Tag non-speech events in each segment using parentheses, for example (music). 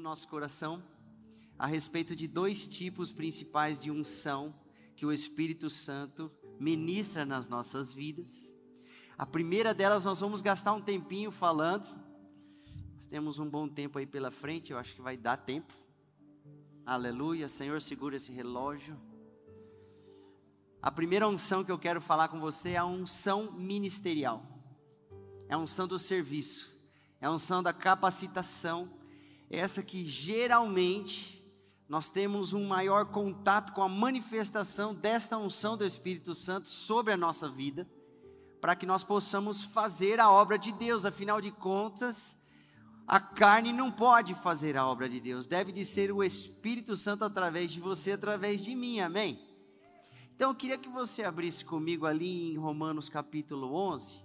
No nosso coração a respeito de dois tipos principais de unção que o Espírito Santo ministra nas nossas vidas. A primeira delas nós vamos gastar um tempinho falando. Nós temos um bom tempo aí pela frente, eu acho que vai dar tempo. Aleluia, Senhor, segura esse relógio. A primeira unção que eu quero falar com você é a unção ministerial. É a unção do serviço. É a unção da capacitação. Essa que geralmente nós temos um maior contato com a manifestação desta unção do Espírito Santo sobre a nossa vida, para que nós possamos fazer a obra de Deus. Afinal de contas, a carne não pode fazer a obra de Deus, deve de ser o Espírito Santo através de você, através de mim, amém? Então eu queria que você abrisse comigo ali em Romanos capítulo 11,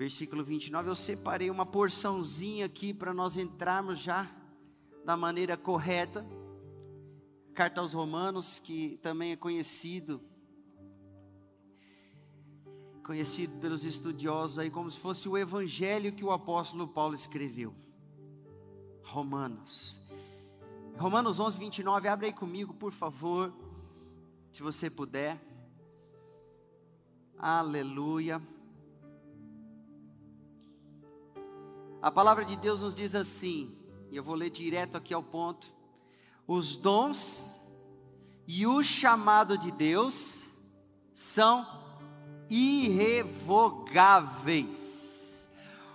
versículo 29. Eu separei uma porçãozinha aqui para nós entrarmos já da maneira correta. Carta aos Romanos, que também é conhecido conhecido pelos estudiosos aí como se fosse o evangelho que o apóstolo Paulo escreveu. Romanos. Romanos 11, 29, abre aí comigo, por favor se você puder. Aleluia. A palavra de Deus nos diz assim, e eu vou ler direto aqui ao ponto: os dons e o chamado de Deus são irrevogáveis.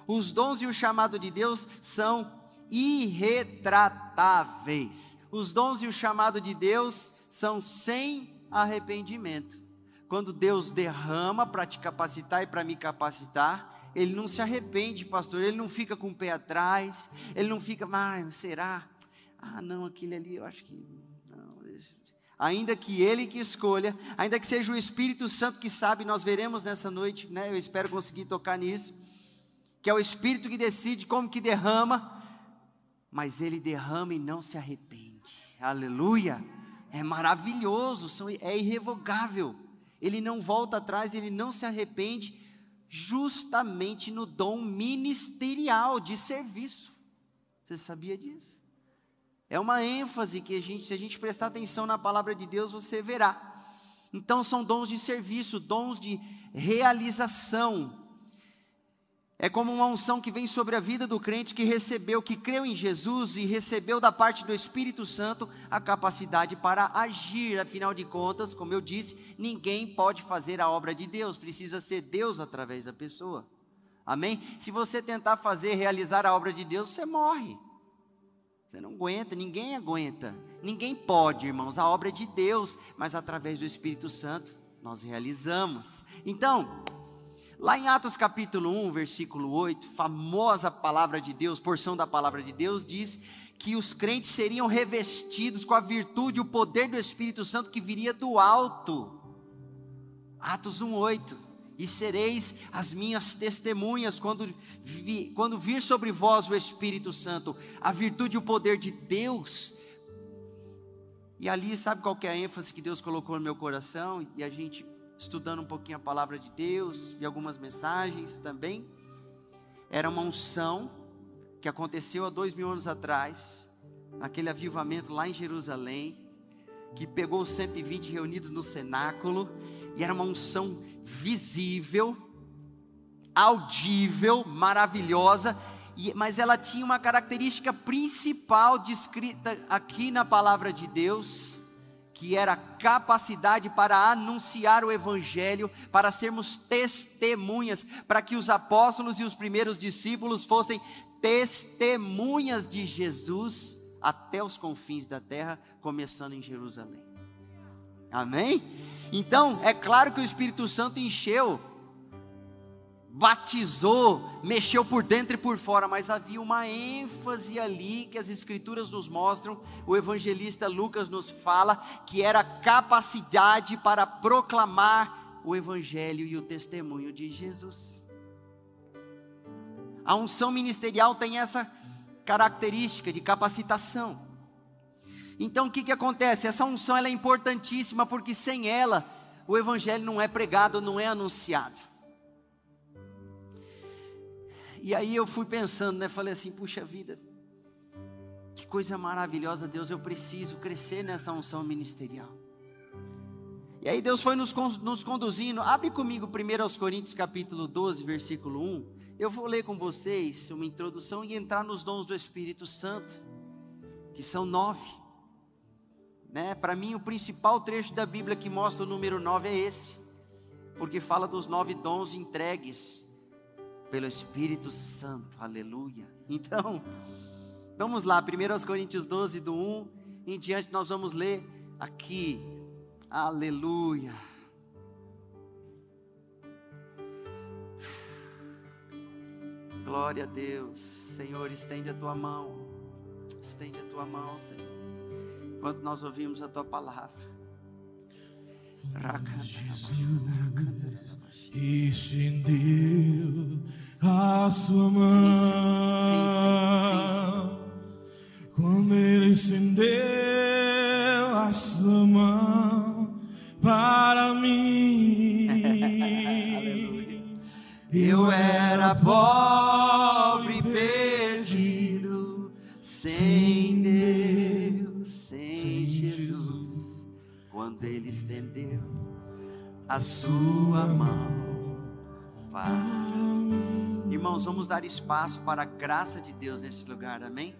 Os dons e o chamado de Deus são irretratáveis. Os dons e o chamado de Deus são sem arrependimento. Quando Deus derrama para te capacitar e para me capacitar, ele não se arrepende, pastor, ele não fica com o pé atrás, ele não fica, ah, será? Ah, não, aquele ali eu acho que. Não, ainda que ele que escolha, ainda que seja o Espírito Santo que sabe, nós veremos nessa noite, né? Eu espero conseguir tocar nisso, que é o Espírito que decide como que derrama, mas ele derrama e não se arrepende. Aleluia! é maravilhoso, é irrevogável. Ele não volta atrás, ele não se arrepende, justamente no dom ministerial de serviço. Você sabia disso? É uma ênfase que a gente, se a gente prestar atenção na palavra de Deus, você verá. Então são dons de serviço, dons de realização, é como uma unção que vem sobre a vida do crente que recebeu, que creu em Jesus e recebeu da parte do Espírito Santo a capacidade para agir. Afinal de contas, como eu disse, ninguém pode fazer a obra de Deus, precisa ser Deus através da pessoa. Amém? Se você tentar fazer, realizar a obra de Deus, você morre. Você não aguenta, ninguém aguenta. Ninguém pode, irmãos. A obra é de Deus, mas através do Espírito Santo nós realizamos. Então, Lá em Atos capítulo 1, versículo 8, famosa palavra de Deus, porção da palavra de Deus, diz que os crentes seriam revestidos com a virtude e o poder do Espírito Santo que viria do alto. Atos 1, 8. E sereis as minhas testemunhas quando, vi, quando vir sobre vós o Espírito Santo, a virtude e o poder de Deus. E ali, sabe qual é a ênfase que Deus colocou no meu coração? E a gente estudando um pouquinho a palavra de Deus e algumas mensagens também. Era uma unção que aconteceu há dois mil anos atrás, naquele avivamento lá em Jerusalém, que pegou os 120 reunidos no cenáculo, e era uma unção visível, audível, maravilhosa, e, mas ela tinha uma característica principal descrita aqui na palavra de Deus, que era capacidade para anunciar o Evangelho, para sermos testemunhas, para que os apóstolos e os primeiros discípulos fossem testemunhas de Jesus até os confins da terra, começando em Jerusalém. Amém? Então, é claro que o Espírito Santo encheu batizou, mexeu por dentro e por fora, mas havia uma ênfase ali que as Escrituras nos mostram, o evangelista Lucas nos fala, que era capacidade para proclamar o Evangelho e o testemunho de Jesus. A unção ministerial tem essa característica de capacitação. Então o que, que acontece? Essa unção é importantíssima porque sem ela o Evangelho não é pregado, não é anunciado. E aí eu fui pensando, né? Falei assim, puxa vida, que coisa maravilhosa, Deus, eu preciso crescer nessa unção ministerial. E aí Deus foi nos, nos conduzindo. Abre comigo primeiro aos Coríntios capítulo 12, versículo 1. Eu vou ler com vocês uma introdução e entrar nos dons do Espírito Santo, que são nove. Né? Para mim, o principal trecho da Bíblia que mostra o número nove é esse, porque fala dos nove dons entregues pelo Espírito Santo, aleluia. Então, vamos lá, 1 Coríntios 12, do 1 em diante, nós vamos ler aqui, aleluia. Glória a Deus, Senhor, estende a tua mão, estende a tua mão, Senhor, enquanto nós ouvimos a tua palavra. Jesus estendeu a sua mão. Sim, sim, Quando ele estendeu a sua mão para mim, eu era pobre e perdido, sem Quando ele estendeu a sua mão para Irmãos, vamos dar espaço para a graça de Deus nesse lugar, amém?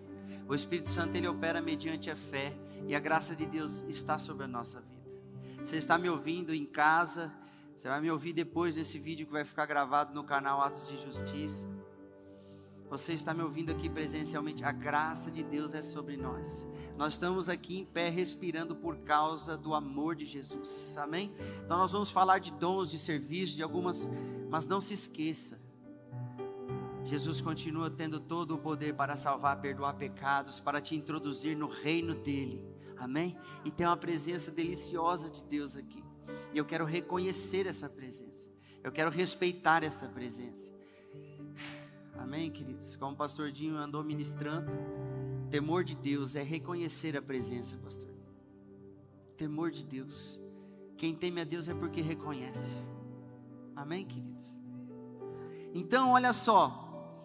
O Espírito Santo ele opera mediante a fé e a graça de Deus está sobre a nossa vida. Você está me ouvindo em casa, você vai me ouvir depois nesse vídeo que vai ficar gravado no canal Atos de Justiça. Você está me ouvindo aqui presencialmente, a graça de Deus é sobre nós. Nós estamos aqui em pé respirando por causa do amor de Jesus. Amém? Então nós vamos falar de dons, de serviço, de algumas, mas não se esqueça. Jesus continua tendo todo o poder para salvar, perdoar pecados, para te introduzir no reino dele. Amém? E tem uma presença deliciosa de Deus aqui. E eu quero reconhecer essa presença. Eu quero respeitar essa presença. Amém, queridos? Como o pastor Dinho andou ministrando, temor de Deus é reconhecer a presença, pastor. Temor de Deus. Quem teme a Deus é porque reconhece. Amém, queridos? Então, olha só.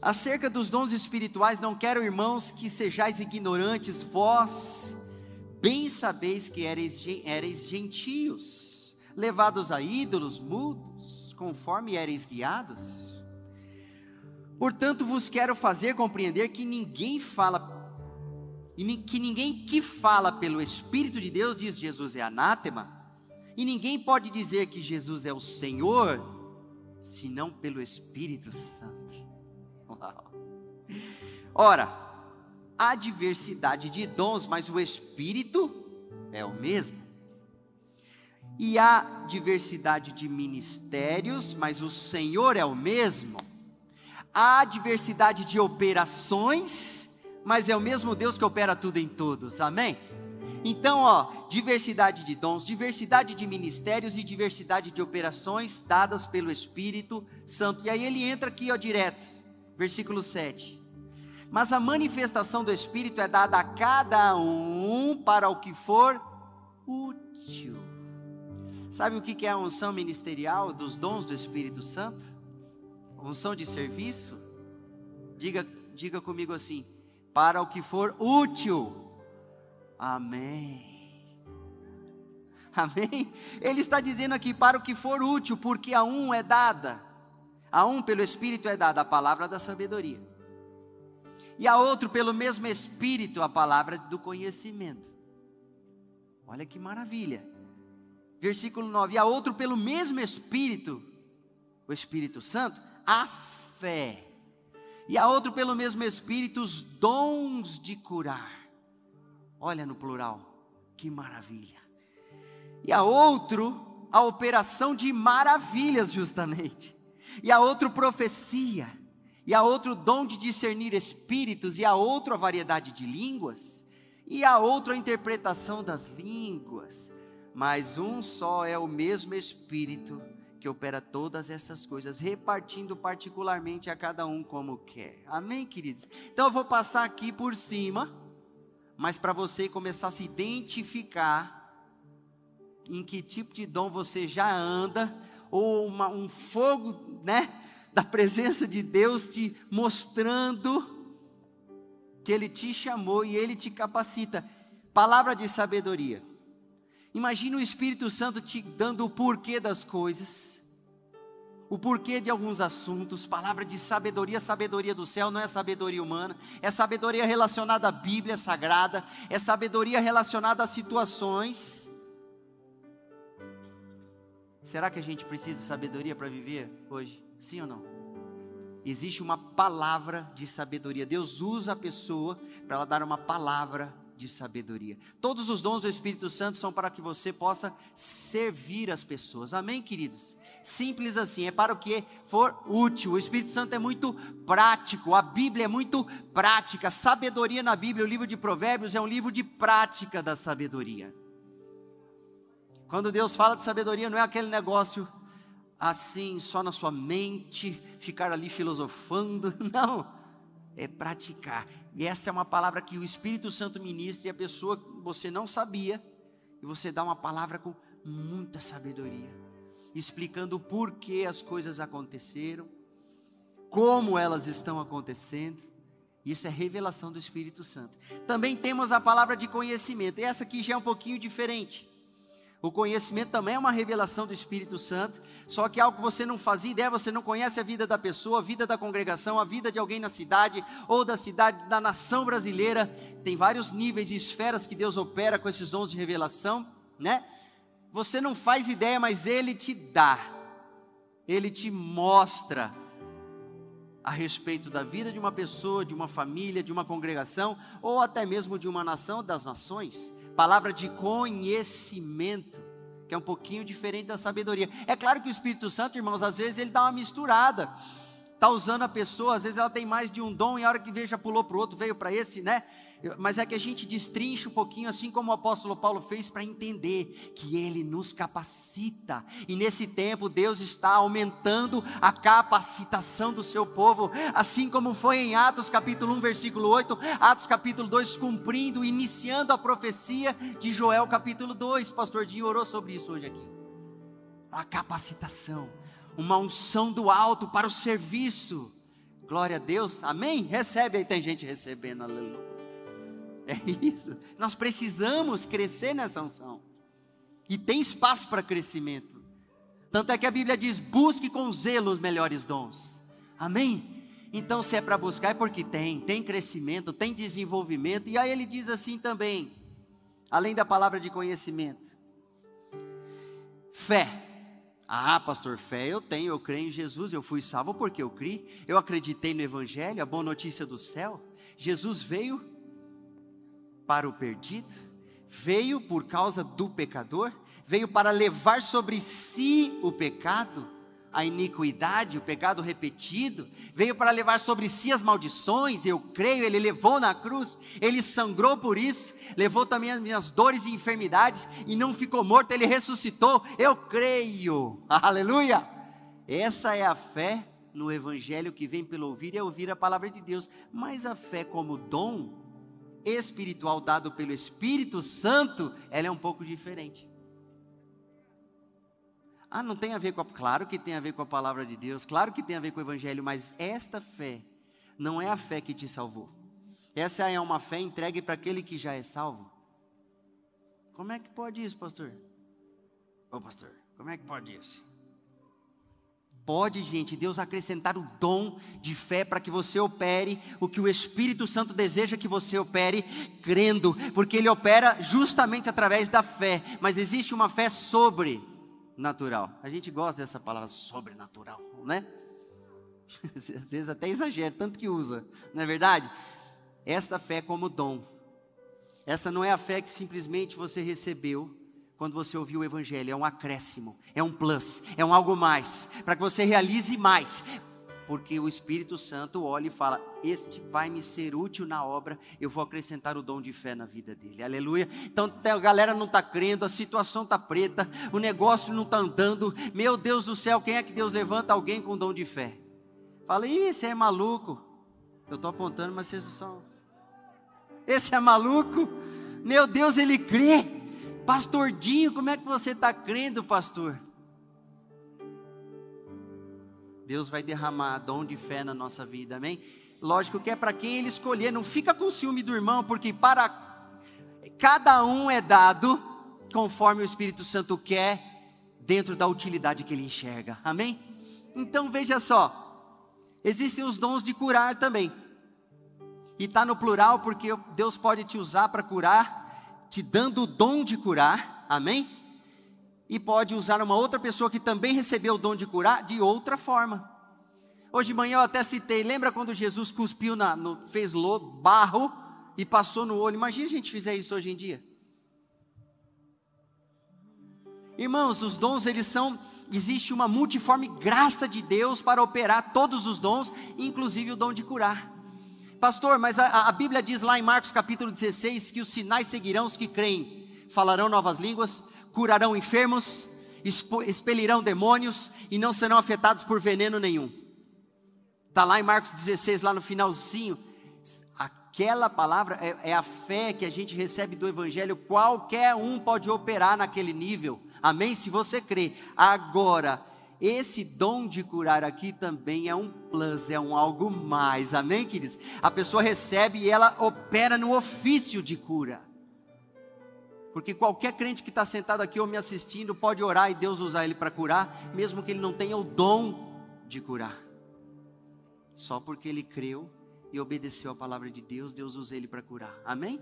Acerca dos dons espirituais, não quero, irmãos, que sejais ignorantes, vós bem sabeis que ereis, ereis gentios, levados a ídolos mudos, conforme ereis guiados. Portanto, vos quero fazer compreender que ninguém fala, que ninguém que fala pelo Espírito de Deus, diz Jesus é anátema, e ninguém pode dizer que Jesus é o Senhor, senão pelo Espírito Santo. Uau. Ora, há diversidade de dons, mas o Espírito é o mesmo. E há diversidade de ministérios, mas o Senhor é o mesmo. Há diversidade de operações, mas é o mesmo Deus que opera tudo em todos. Amém? Então, ó, diversidade de dons, diversidade de ministérios e diversidade de operações dadas pelo Espírito Santo. E aí ele entra aqui, ó, direto. Versículo 7. Mas a manifestação do Espírito é dada a cada um para o que for útil. Sabe o que é a unção ministerial dos dons do Espírito Santo? Unção de serviço, diga, diga comigo assim: para o que for útil. Amém. Amém? Ele está dizendo aqui para o que for útil, porque a um é dada, a um pelo Espírito é dada a palavra da sabedoria, e a outro pelo mesmo Espírito a palavra do conhecimento. Olha que maravilha. Versículo 9: e a outro pelo mesmo Espírito, o Espírito Santo, a fé. E a outro, pelo mesmo Espírito, os dons de curar. Olha no plural, que maravilha. E a outro, a operação de maravilhas, justamente. e a outro profecia, e a outro dom de discernir espíritos, e a outro a variedade de línguas, e a outro a interpretação das línguas. Mas um só é o mesmo Espírito que opera todas essas coisas, repartindo particularmente a cada um como quer. Amém, queridos? Então eu vou passar aqui por cima, mas para você começar a se identificar em que tipo de dom você já anda, ou uma, um fogo, né, da presença de Deus te mostrando que Ele te chamou e Ele te capacita. Palavra de sabedoria. Imagina o Espírito Santo te dando o porquê das coisas, o porquê de alguns assuntos, palavra de sabedoria, sabedoria do céu, não é sabedoria humana, é sabedoria relacionada à Bíblia Sagrada, é sabedoria relacionada a situações. Será que a gente precisa de sabedoria para viver hoje? Sim ou não? Existe uma palavra de sabedoria. Deus usa a pessoa para ela dar uma palavra de sabedoria. Todos os dons do Espírito Santo são para que você possa servir as pessoas. Amém, queridos? Simples assim, é para o que for útil. O Espírito Santo é muito prático, a Bíblia é muito prática. Sabedoria na Bíblia, o livro de Provérbios é um livro de prática da sabedoria. Quando Deus fala de sabedoria, não é aquele negócio assim, só na sua mente, ficar ali filosofando. (laughs) Não é praticar. E essa é uma palavra que o Espírito Santo ministra e a pessoa você não sabia, e você dá uma palavra com muita sabedoria, explicando o porquê as coisas aconteceram, como elas estão acontecendo. Isso é revelação do Espírito Santo. Também temos a palavra de conhecimento, e essa aqui já é um pouquinho diferente. O conhecimento também é uma revelação do Espírito Santo, só que algo que você não fazia ideia, você não conhece a vida da pessoa, a vida da congregação, a vida de alguém na cidade ou da cidade, da nação brasileira. Tem vários níveis e esferas que Deus opera com esses dons de revelação, né? Você não faz ideia, mas Ele te dá, Ele te mostra a respeito da vida de uma pessoa, de uma família, de uma congregação ou até mesmo de uma nação, das nações palavra de conhecimento, que é um pouquinho diferente da sabedoria. É claro que o Espírito Santo, irmãos, às vezes ele dá uma misturada. Está usando a pessoa, às vezes ela tem mais de um dom, e a hora que veja pulou para o outro, veio para esse, né? Mas é que a gente destrincha um pouquinho, assim como o apóstolo Paulo fez, para entender que ele nos capacita, e nesse tempo Deus está aumentando a capacitação do seu povo, assim como foi em Atos capítulo 1, versículo 8, Atos capítulo 2, cumprindo, iniciando a profecia de Joel capítulo 2. Pastor Dinho orou sobre isso hoje aqui. Uma capacitação, uma unção do alto para o serviço. Glória a Deus, amém? Recebe aí, tem gente recebendo, aleluia. É isso. Nós precisamos crescer nessa unção. E tem espaço para crescimento. Tanto é que a Bíblia diz: busque com zelo os melhores dons. Amém? Então, se é para buscar, é porque tem, tem crescimento, tem desenvolvimento. E aí ele diz assim também, além da palavra de conhecimento: fé. Ah, pastor, fé eu tenho, eu creio em Jesus, eu fui salvo porque eu criei, eu acreditei no Evangelho, a boa notícia do céu. Jesus veio para o perdido, veio por causa do pecador, veio para levar sobre si o pecado, a iniquidade, o pecado repetido, veio para levar sobre si as maldições, eu creio, ele levou na cruz, ele sangrou por isso, levou também as minhas dores e enfermidades, e não ficou morto, ele ressuscitou, eu creio, (laughs) aleluia! Essa é a fé no Evangelho que vem pelo ouvir e ouvir a palavra de Deus, mas a fé como dom, espiritual dado pelo Espírito Santo, ela é um pouco diferente. Ah, não tem a ver com a, claro que tem a ver com a palavra de Deus, claro que tem a ver com o evangelho, mas esta fé não é a fé que te salvou. Essa é uma fé entregue para aquele que já é salvo. Como é que pode isso, pastor? Ô pastor, como é que pode isso? Pode, gente, Deus acrescentar o dom de fé para que você opere o que o Espírito Santo deseja que você opere, crendo, porque Ele opera justamente através da fé, mas existe uma fé sobrenatural. A gente gosta dessa palavra sobrenatural, né? (laughs) Às vezes até exagera, tanto que usa, não é verdade? Esta fé como dom. Essa não é a fé que simplesmente você recebeu quando você ouvir o Evangelho, é um acréscimo, é um plus, é um algo mais, para que você realize mais, porque o Espírito Santo olha e fala: Este vai me ser útil na obra, eu vou acrescentar o dom de fé na vida dele, aleluia. Então a galera não está crendo, a situação está preta, o negócio não está andando, meu Deus do céu, quem é que Deus levanta alguém com dom de fé? Fala, ih, esse é maluco. Eu estou apontando, mas vocês não são. Esse é maluco, meu Deus, ele crê. Pastor Dinho, como é que você está crendo, pastor? Deus vai derramar dom de fé na nossa vida, amém? Lógico que é para quem Ele escolher, não fica com ciúme do irmão, porque para cada um é dado conforme o Espírito Santo quer, dentro da utilidade que ele enxerga, amém? Então veja só, existem os dons de curar também, e está no plural porque Deus pode te usar para curar, te dando o dom de curar, amém? e pode usar uma outra pessoa que também recebeu o dom de curar de outra forma. Hoje de manhã eu até citei, lembra quando Jesus cuspiu na, no, fez lodo, barro e passou no olho? Imagina a gente fizer isso hoje em dia. Irmãos, os dons eles são, existe uma multiforme graça de Deus para operar todos os dons, inclusive o dom de curar. Pastor, mas a, a Bíblia diz lá em Marcos capítulo 16 que os sinais seguirão os que creem, falarão novas línguas, curarão enfermos, expelirão demônios e não serão afetados por veneno nenhum. Está lá em Marcos 16, lá no finalzinho. Aquela palavra é, é, a fé que a gente recebe do Evangelho. Qualquer um pode operar naquele nível. Amém? Se você crê. Agora, esse dom de curar aqui também é um plus, é um algo mais. Amém, queridos? A pessoa recebe e ela opera no ofício de cura. Porque qualquer crente que está sentado aqui ou me assistindo pode orar e Deus usar ele para curar, mesmo que ele não tenha o dom de curar. Só porque ele creu e obedeceu a palavra de Deus, Deus usa ele para curar. Amém?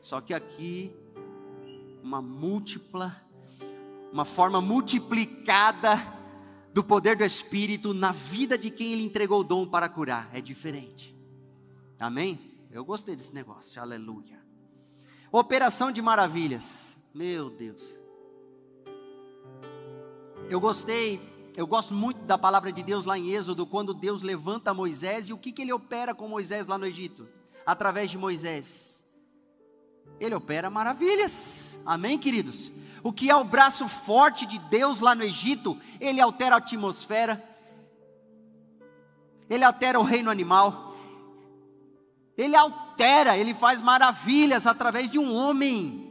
Só que aqui, uma múltipla, uma forma multiplicada do poder do Espírito na vida de quem ele entregou o dom para curar. É diferente. Amém? Eu gostei desse negócio. Aleluia. Operação de maravilhas. Meu Deus. Eu gostei, eu gosto muito da palavra de Deus lá em Êxodo, quando Deus levanta Moisés e o que, que ele opera com Moisés lá no Egito? Através de Moisés. Ele opera maravilhas. Amém, queridos? O que é o braço forte de Deus lá no Egito, ele altera a atmosfera, ele altera o reino animal, ele altera, ele faz maravilhas através de um homem.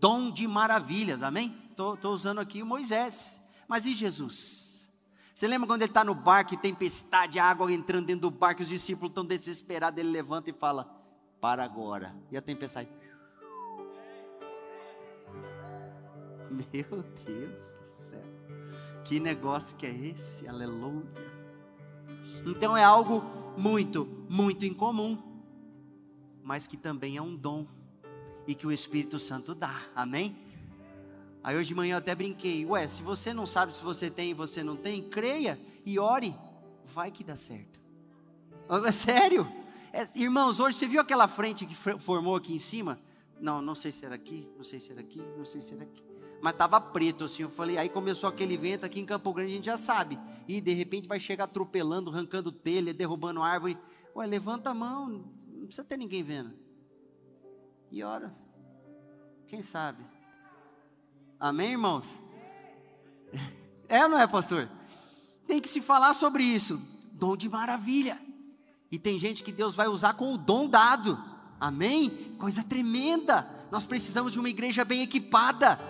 Dom de maravilhas, amém? Estou usando aqui Moisés. Mas e Jesus? Você lembra quando ele está no barco e tempestade, água entrando dentro do barco, os discípulos estão desesperados, ele levanta e fala: Para agora. E a tempestade. (laughs) Meu Deus do céu. Que negócio que é esse? Aleluia. Então é algo muito, muito incomum mas que também é um dom e que o Espírito Santo dá. Amém? Aí hoje de manhã eu até brinquei, ué, se você não sabe se você tem e você não tem, creia e ore, vai que dá certo. É sério? É, irmãos, hoje você viu aquela frente que formou aqui em cima? Não, não sei se era aqui, não sei se era aqui, não sei se era aqui. Mas estava preto assim, eu falei, aí começou aquele vento aqui em Campo Grande, a gente já sabe. E de repente vai chegar atropelando, arrancando telha, derrubando árvore. Ué, levanta a mão, precisa ter ninguém vendo. E ora. Quem sabe? Amém, irmãos? (laughs) É ou não é, pastor? Tem que se falar sobre isso. Dom de maravilha. E tem gente que Deus vai usar com o dom dado. Amém? Coisa tremenda. Nós precisamos de uma igreja bem equipada.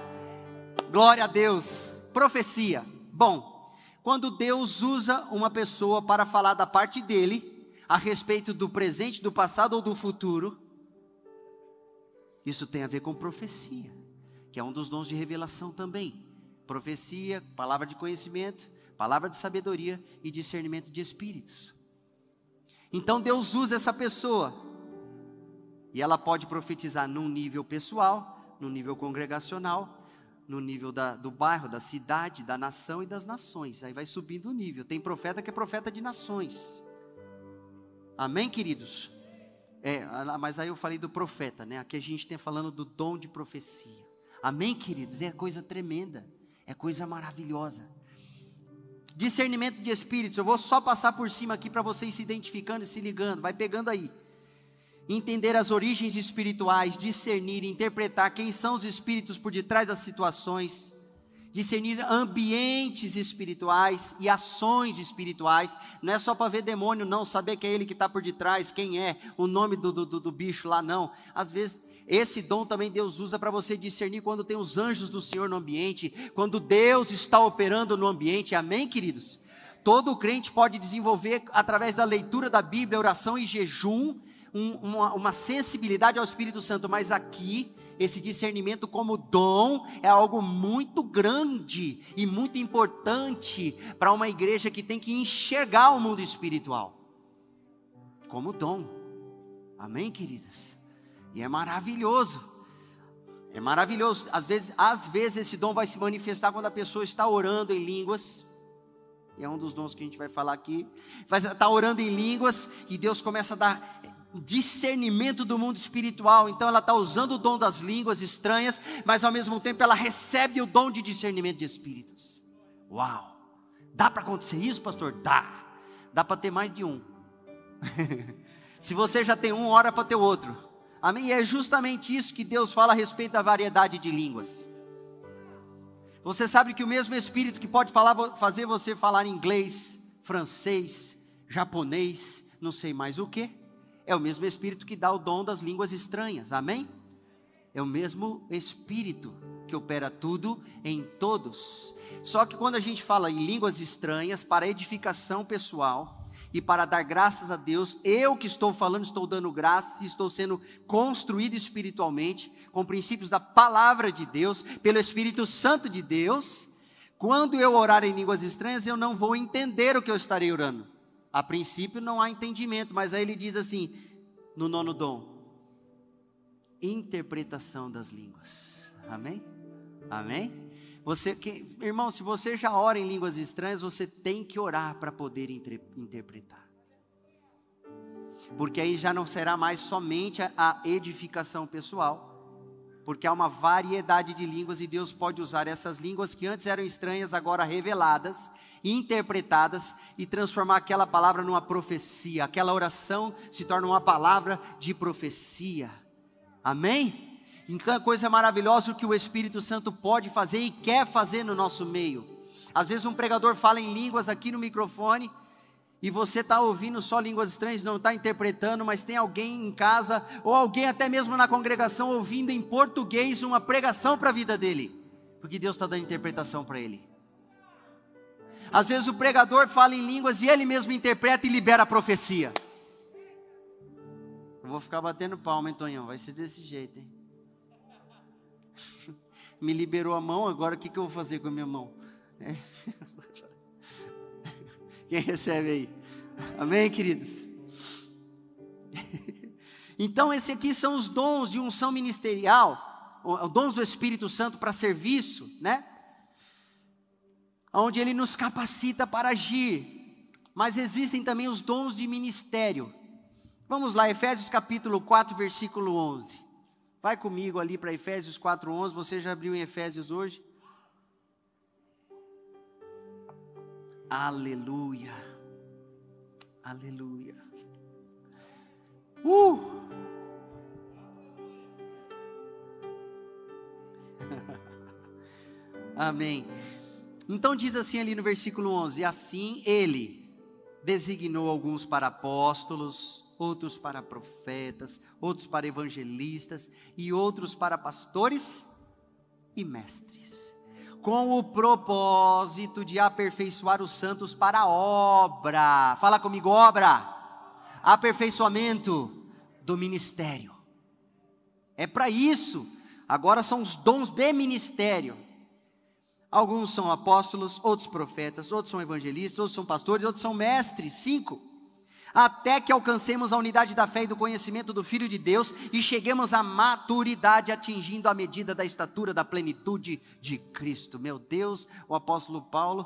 Glória a Deus. Profecia. Bom, quando Deus usa uma pessoa para falar da parte dele, a respeito do presente, do passado ou do futuro, isso tem a ver com profecia, que é um dos dons de revelação também. Profecia, palavra de conhecimento, palavra de sabedoria e discernimento de espíritos. Então Deus usa essa pessoa, e ela pode profetizar num nível pessoal, no nível congregacional, no nível da, do bairro, da cidade, da nação e das nações. Aí vai subindo o nível. Tem profeta que é profeta de nações. Amém, queridos? É, mas aí eu falei do profeta, né? Aqui a gente tem falando do dom de profecia. Amém, queridos? É coisa tremenda, é coisa maravilhosa. Discernimento de espíritos, eu vou só passar por cima aqui para vocês se identificando e se ligando, vai pegando aí. Entender as origens espirituais, discernir, interpretar quem são os espíritos por detrás das situações, discernir ambientes espirituais e ações espirituais. Não é só para ver demônio, não, saber que é ele que está por detrás, quem é, o nome do, do, do bicho lá, não. Às vezes esse dom também Deus usa para você discernir quando tem os anjos do Senhor no ambiente, quando Deus está operando no ambiente. Amém, queridos? Todo crente pode desenvolver, através da leitura da Bíblia, oração e jejum, um, uma, uma sensibilidade ao Espírito Santo, mas aqui esse discernimento como dom é algo muito grande e muito importante para uma igreja que tem que enxergar o mundo espiritual como dom. Amém, queridas? E é maravilhoso. É maravilhoso. Às vezes, às vezes esse dom vai se manifestar quando a pessoa está orando em línguas. E é um dos dons que a gente vai falar aqui. Vai estar orando em línguas e Deus começa a dar discernimento do mundo espiritual. Então ela está usando o dom das línguas estranhas, mas ao mesmo tempo ela recebe o dom de discernimento de espíritos. Uau! Dá para acontecer isso, pastor? Dá. Dá para ter mais de um. (laughs) Se você já tem um, ora para ter outro. Amém? E é justamente isso que Deus fala a respeito da variedade de línguas. Você sabe que o mesmo Espírito que pode falar, fazer você falar inglês, francês, japonês, não sei mais o que, é o mesmo Espírito que dá o dom das línguas estranhas. Amém? É o mesmo Espírito que opera tudo em todos. Só que quando a gente fala em línguas estranhas para edificação pessoal, e para dar graças a Deus, eu que estou falando, estou dando graças, estou sendo construído espiritualmente, com princípios da palavra de Deus, pelo Espírito Santo de Deus. Quando eu orar em línguas estranhas, eu não vou entender o que eu estarei orando. A princípio não há entendimento, mas aí ele diz assim, no nono dom: interpretação das línguas. Amém? Amém? Você, que, irmão, se você já ora em línguas estranhas, você tem que orar para poder inter, interpretar. Porque aí já não será mais somente a, a edificação pessoal, porque há uma variedade de línguas e Deus pode usar essas línguas que antes eram estranhas, agora reveladas, interpretadas e transformar aquela palavra numa profecia. Aquela oração se torna uma palavra de profecia. Amém? Então é coisa maravilhosa que o Espírito Santo pode fazer e quer fazer no nosso meio. Às vezes um pregador fala em línguas aqui no microfone e você está ouvindo só línguas estranhas, não está interpretando, mas tem alguém em casa ou alguém até mesmo na congregação ouvindo em português uma pregação para a vida dele, porque Deus está dando interpretação para ele. Às vezes o pregador fala em línguas e ele mesmo interpreta e libera a profecia. Eu vou ficar batendo palma, hein? Vai ser desse jeito, hein? (laughs) Me liberou a mão, agora o que, que eu vou fazer com a minha mão? É. (laughs) Quem recebe aí? Amém, queridos? (laughs) Então, esses aqui são os dons de unção ministerial, os dons do Espírito Santo para serviço, né? Onde ele nos capacita para agir. Mas existem também os dons de ministério. Vamos lá, Efésios capítulo 4, versículo 11. Vai comigo ali para Efésios 4:11, você já abriu em Efésios hoje? Aleluia. Aleluia. Uh! (laughs) Amém. Então diz assim ali no versículo 11: Assim ele designou alguns para apóstolos, outros para profetas, outros para evangelistas e outros para pastores e mestres, com o propósito de aperfeiçoar os santos para a obra. Fala comigo, obra. Aperfeiçoamento do ministério. É para isso. Agora são os dons de ministério. Alguns são apóstolos, outros profetas, outros são evangelistas, outros são pastores, outros são mestres. Cinco até que alcancemos a unidade da fé e do conhecimento do Filho de Deus e cheguemos à maturidade, atingindo a medida da estatura da plenitude de Cristo. Meu Deus, o apóstolo Paulo,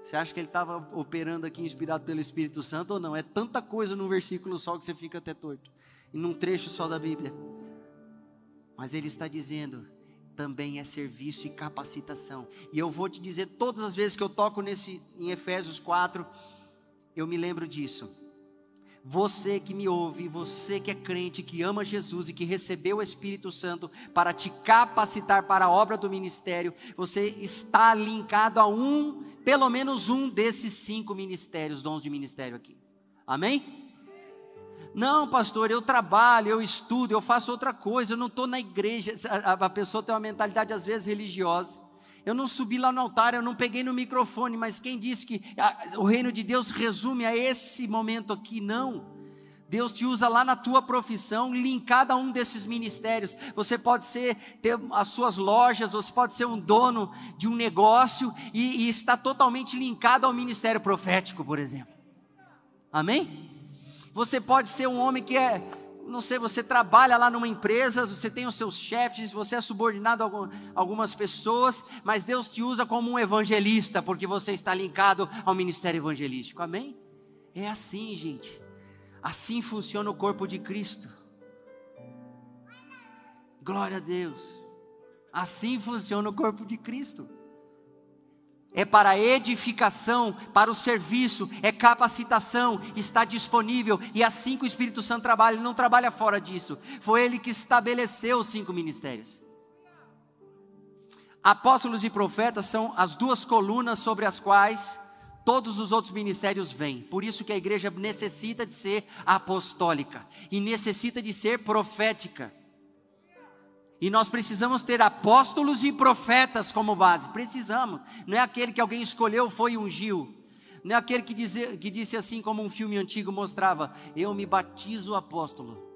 você acha que ele estava operando aqui inspirado pelo Espírito Santo ou não? É tanta coisa num versículo só que você fica até torto, e num trecho só da Bíblia. Mas ele está dizendo: também é serviço e capacitação. E eu vou te dizer todas as vezes que eu toco nesse em Efésios 4, eu me lembro disso. Você que me ouve, você que é crente, que ama Jesus e que recebeu o Espírito Santo para te capacitar para a obra do ministério, você está linkado a um, pelo menos um desses cinco ministérios, dons de ministério aqui. Amém? Não, pastor, eu trabalho, eu estudo, eu faço outra coisa, eu não estou na igreja. A, a, pessoa tem uma mentalidade, às vezes, religiosa. Eu não subi lá no altar, eu não peguei no microfone, mas quem disse que a, o reino de Deus resume a esse momento aqui? Não. Deus te usa lá na tua profissão, linkada a um desses ministérios. Você pode ser ter as suas lojas, você pode ser um dono de um negócio e, e está totalmente linkado ao ministério profético, por exemplo. Amém? Você pode ser um homem que é, não sei, você trabalha lá numa empresa, você tem os seus chefes, você é subordinado a algumas pessoas, mas Deus te usa como um evangelista, porque você está linkado ao ministério evangelístico. Amém? É assim, gente. Assim funciona o corpo de Cristo. Glória a Deus. Assim funciona o corpo de Cristo é para edificação, para o serviço, é capacitação, está disponível, e assim que o Espírito Santo trabalha, ele não trabalha fora disso. Foi ele que estabeleceu os cinco ministérios. Apóstolos e profetas são as duas colunas sobre as quais todos os outros ministérios vêm. Por isso que a igreja necessita de ser apostólica e necessita de ser profética. E nós precisamos ter apóstolos e profetas como base. Precisamos. Não é aquele que alguém escolheu, foi ungiu. Não é aquele que, diz, que disse assim, como um filme antigo mostrava: Eu me batizo apóstolo.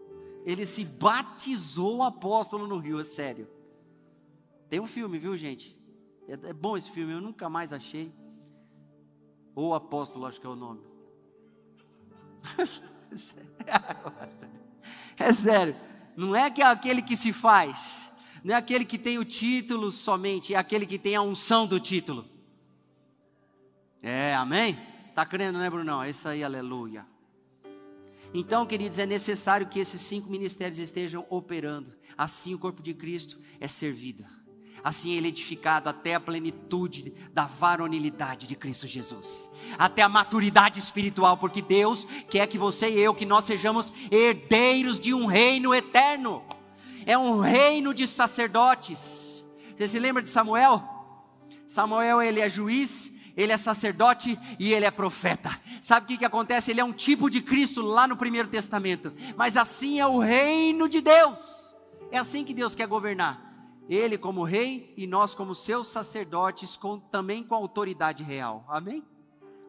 Ele se batizou apóstolo no rio, é sério. Tem um filme, viu, gente? É, é bom esse filme, eu nunca mais achei. Ou apóstolo, acho que é o nome. (laughs) é sério. Não é que é aquele que se faz, não é aquele que tem o título somente, é aquele que tem a unção do título. É, amém? Tá crendo, né, Brunão? É isso aí, aleluia. Então, queridos, é necessário que esses cinco ministérios estejam operando. Assim o corpo de Cristo é servido assim ele é edificado até a plenitude da varonilidade de Cristo Jesus, até a maturidade espiritual, porque Deus quer que você e eu, que nós sejamos herdeiros de um reino eterno, é um reino de sacerdotes. Você se lembra de Samuel? Samuel ele é juiz, ele é sacerdote e ele é profeta. Sabe o que, que acontece? Ele é um tipo de Cristo lá no Primeiro Testamento, mas assim é o reino de Deus. É assim que Deus quer governar. Ele como rei e nós como seus sacerdotes, com, também com autoridade real. Amém?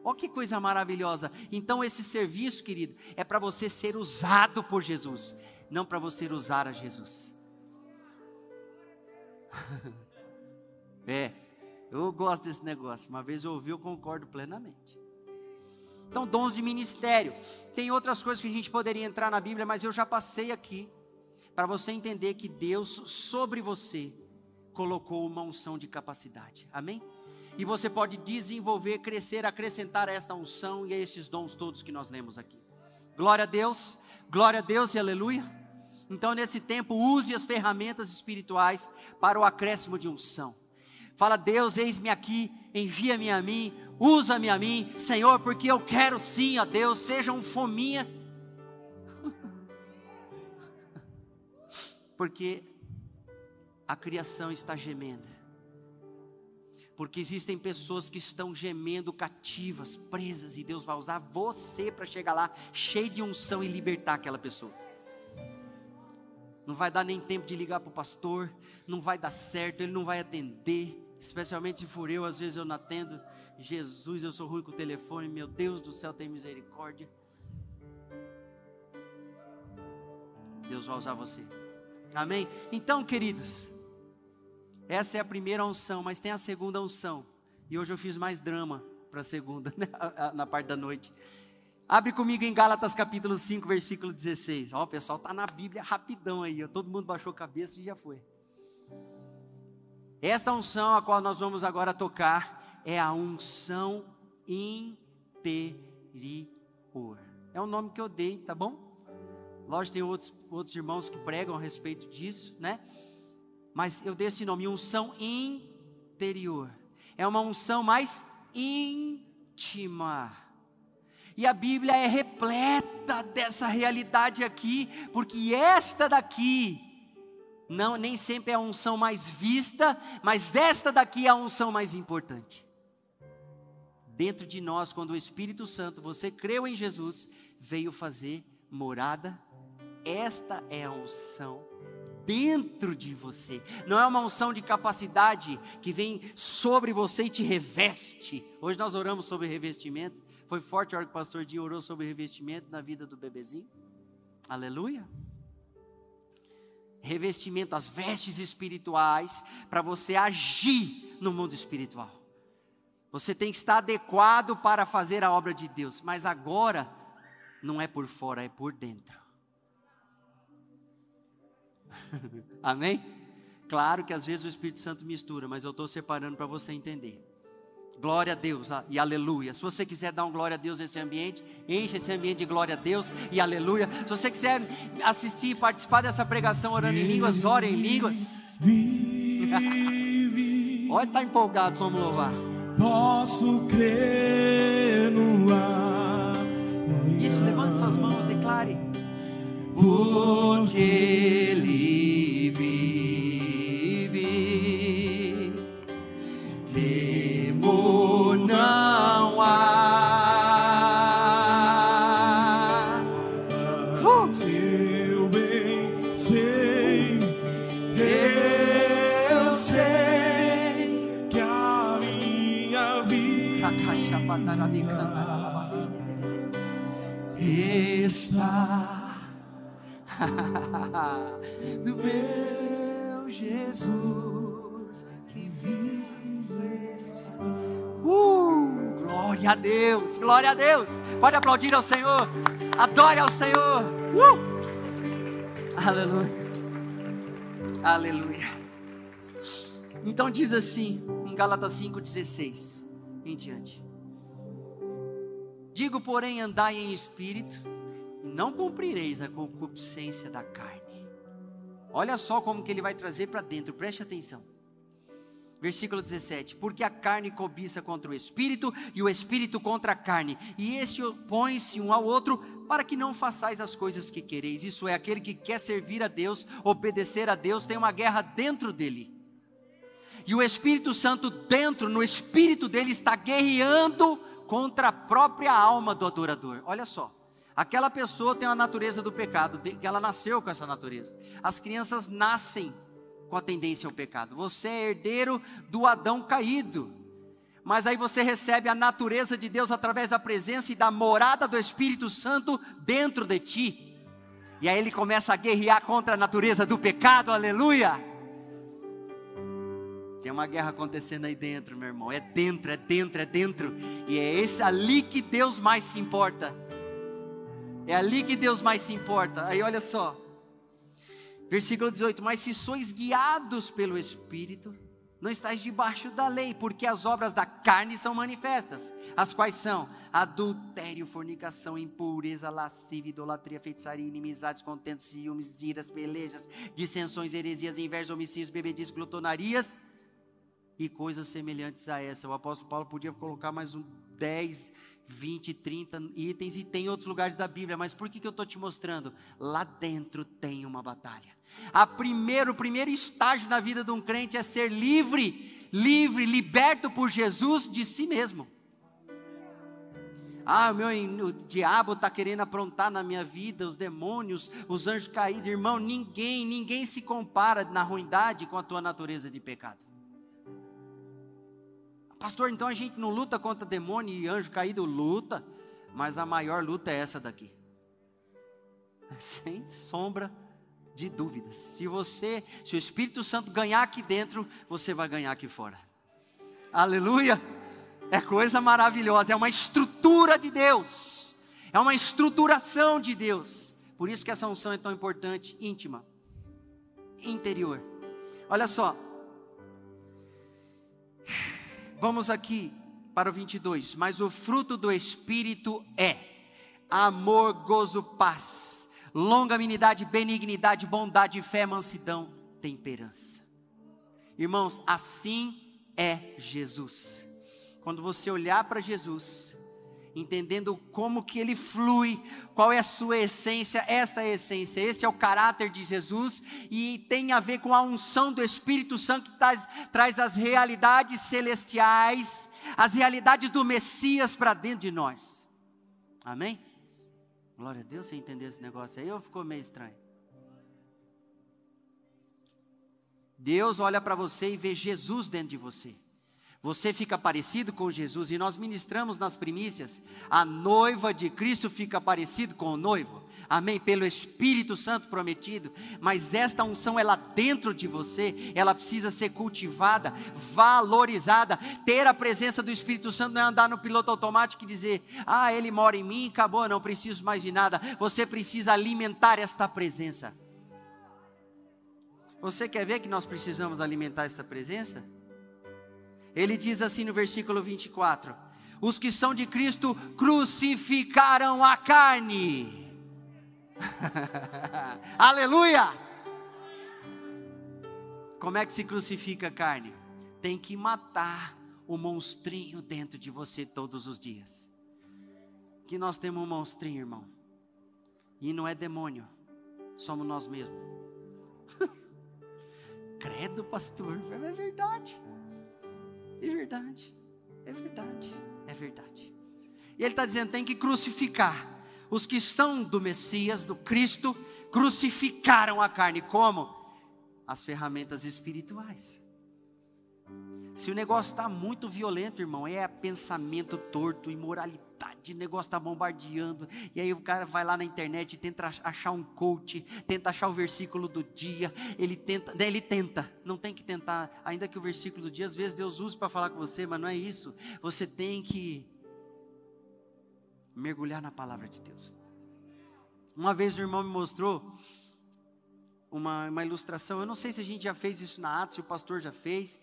Olha que coisa maravilhosa. Então, esse serviço, querido, é para você ser usado por Jesus, não para você usar a Jesus. (laughs) é, eu gosto desse negócio. Uma vez eu ouvi, eu concordo plenamente. Então, dons de ministério. Tem outras coisas que a gente poderia entrar na Bíblia, mas eu já passei aqui para você entender que Deus sobre você colocou uma unção de capacidade. Amém? E você pode desenvolver, crescer, acrescentar esta unção e a esses dons todos que nós lemos aqui. Glória a Deus, glória a Deus e aleluia. Então, nesse tempo, use as ferramentas espirituais para o acréscimo de unção. Fala, Deus, eis-me aqui, envia-me a mim, usa-me a mim, Senhor, porque eu quero sim, ó Deus, seja um fominha Porque a criação está gemendo. Porque existem pessoas que estão gemendo cativas, presas, e Deus vai usar você para chegar lá cheio de unção e libertar aquela pessoa. Não vai dar nem tempo de ligar para o pastor, não vai dar certo, ele não vai atender, especialmente se for eu, às vezes eu não atendo. Jesus, eu sou ruim com o telefone, meu Deus do céu, tem misericórdia. Deus vai usar você. Amém? Então, queridos, essa é a primeira unção, mas tem a segunda unção. E hoje eu fiz mais drama para (laughs) a segunda, né? na parte da noite. Abre comigo em Gálatas capítulo 5, versículo 16. Ó, o pessoal tá na Bíblia rapidão aí, ó. todo mundo baixou a cabeça e já foi. Essa unção a qual nós vamos agora tocar é a unção interior. É o nome que eu dei, tá bom? Lógico, tem outros, outros irmãos que pregam a respeito disso, né? mas eu dei esse nome, unção interior. É uma unção mais íntima. E a Bíblia é repleta dessa realidade aqui, porque esta daqui não nem sempre é a unção mais vista, mas esta daqui é a unção mais importante. Dentro de nós, quando o Espírito Santo, você creu em Jesus, veio fazer morada, esta é a unção dentro de você. Não é uma unção de capacidade que vem sobre você e te reveste. Hoje nós oramos sobre revestimento. Foi forte a hora que o pastor Di orou sobre revestimento na vida do bebezinho. Aleluia. Revestimento, as vestes espirituais, para você agir no mundo espiritual. Você tem que estar adequado para fazer a obra de Deus, mas agora não é por fora, é por dentro. (laughs) Amém? Claro que às vezes o Espírito Santo mistura, mas eu estou separando para você entender. Glória a Deus e aleluia. Se você quiser dar um glória a Deus nesse ambiente, enche esse ambiente de glória a Deus e aleluia. Se você quiser assistir e participar dessa pregação orando em línguas, ore em línguas. (laughs) Olha, está empolgado, vamos louvar. Posso crer no ar. Isso, levante suas mãos, declare. Porque Ele do meu Jesus que vive. Uh, glória a Deus, glória a Deus. Pode aplaudir ao Senhor. Adore ao Senhor. Uh! Aleluia. Aleluia. Então diz assim, em Gálatas 5,16 em diante. Digo, porém, andai em espírito não cumprireis a concupiscência da carne. Olha só como que ele vai trazer para dentro, preste atenção. Versículo 17: Porque a carne cobiça contra o espírito, e o espírito contra a carne, e este opõe-se um ao outro, para que não façais as coisas que quereis. Isso é, aquele que quer servir a Deus, obedecer a Deus, tem uma guerra dentro dele. E o Espírito Santo, dentro, no espírito dele, está guerreando contra a própria alma do adorador. Olha só. Aquela pessoa tem a natureza do pecado, que ela nasceu com essa natureza. As crianças nascem com a tendência ao pecado. Você é herdeiro do Adão caído. Mas aí você recebe a natureza de Deus através da presença e da morada do Espírito Santo dentro de ti. E aí ele começa a guerrear contra a natureza do pecado, aleluia. Tem uma guerra acontecendo aí dentro, meu irmão. É dentro, é dentro, é dentro. E é esse ali que Deus mais se importa é ali que Deus mais se importa. Aí olha só. Versículo 18: Mas se sois guiados pelo Espírito, não estáis debaixo da lei, porque as obras da carne são manifestas, as quais são adultério, fornicação, impureza, lascívia, idolatria, feitiçaria, inimizades, contentos, ciúmes, iras, pelejas, dissensões, heresias, invejas, homicídios, bebedias, glutonarias e coisas semelhantes a essa. O apóstolo Paulo podia colocar mais um 10 20, 30 itens e tem outros lugares da Bíblia, mas por que, que eu estou te mostrando? Lá dentro tem uma batalha. A primeiro, o primeiro estágio na vida de um crente é ser livre, livre, liberto por Jesus de si mesmo. Ah, meu, o diabo está querendo aprontar na minha vida, os demônios, os anjos caídos. Irmão, ninguém, ninguém se compara na ruindade com a tua natureza de pecado. Pastor, então a gente não luta contra demônio e anjo caído? Luta, mas a maior luta é essa daqui. (laughs) Sem sombra de dúvidas. Se você, se o Espírito Santo ganhar aqui dentro, você vai ganhar aqui fora. Aleluia! É coisa maravilhosa, é uma estrutura de Deus. É uma estruturação de Deus. Por isso que essa unção é tão importante, íntima, interior. Olha só, Vamos aqui para o 22. Mas o fruto do Espírito é amor, gozo, paz, longanimidade, benignidade, bondade, fé, mansidão, temperança. Irmãos, assim é Jesus. Quando você olhar para Jesus, entendendo como que ele flui, qual é a sua essência, esta é a essência, esse é o caráter de Jesus e tem a ver com a unção do Espírito Santo que traz, traz as realidades celestiais, as realidades do Messias para dentro de nós. Amém? Glória a Deus, você entendeu esse negócio aí ou ficou meio estranho? Deus olha para você e vê Jesus dentro de você. Você fica parecido com Jesus e nós ministramos nas primícias. A noiva de Cristo fica parecido com o noivo. Amém? Pelo Espírito Santo prometido. Mas esta unção, ela dentro de você, ela precisa ser cultivada, valorizada. Ter a presença do Espírito Santo não é andar no piloto automático e dizer: Ah, ele mora em mim, acabou, não preciso mais de nada. Você precisa alimentar esta presença. Você quer ver que nós precisamos alimentar essa presença? Ele diz assim no versículo 24: Os que são de Cristo crucificaram a carne. (laughs) Aleluia! Como é que se crucifica a carne? Tem que matar o monstrinho dentro de você todos os dias. Que nós temos um monstrinho, irmão. E não é demônio, somos nós mesmos. (laughs) Credo, pastor, é verdade. É verdade, é verdade, é verdade. E ele está dizendo: tem que crucificar. Os que são do Messias, do Cristo, crucificaram a carne. Como? As ferramentas espirituais. Se o negócio está muito violento, irmão, é pensamento torto, imoralidade, o negócio está bombardeando. E aí o cara vai lá na internet e tenta achar um coach, tenta achar o versículo do dia. Ele tenta, né, ele tenta, não tem que tentar, ainda que o versículo do dia, às vezes Deus use para falar com você, mas não é isso. Você tem que mergulhar na palavra de Deus. Uma vez o irmão me mostrou uma, uma ilustração, eu não sei se a gente já fez isso na Atos, se o pastor já fez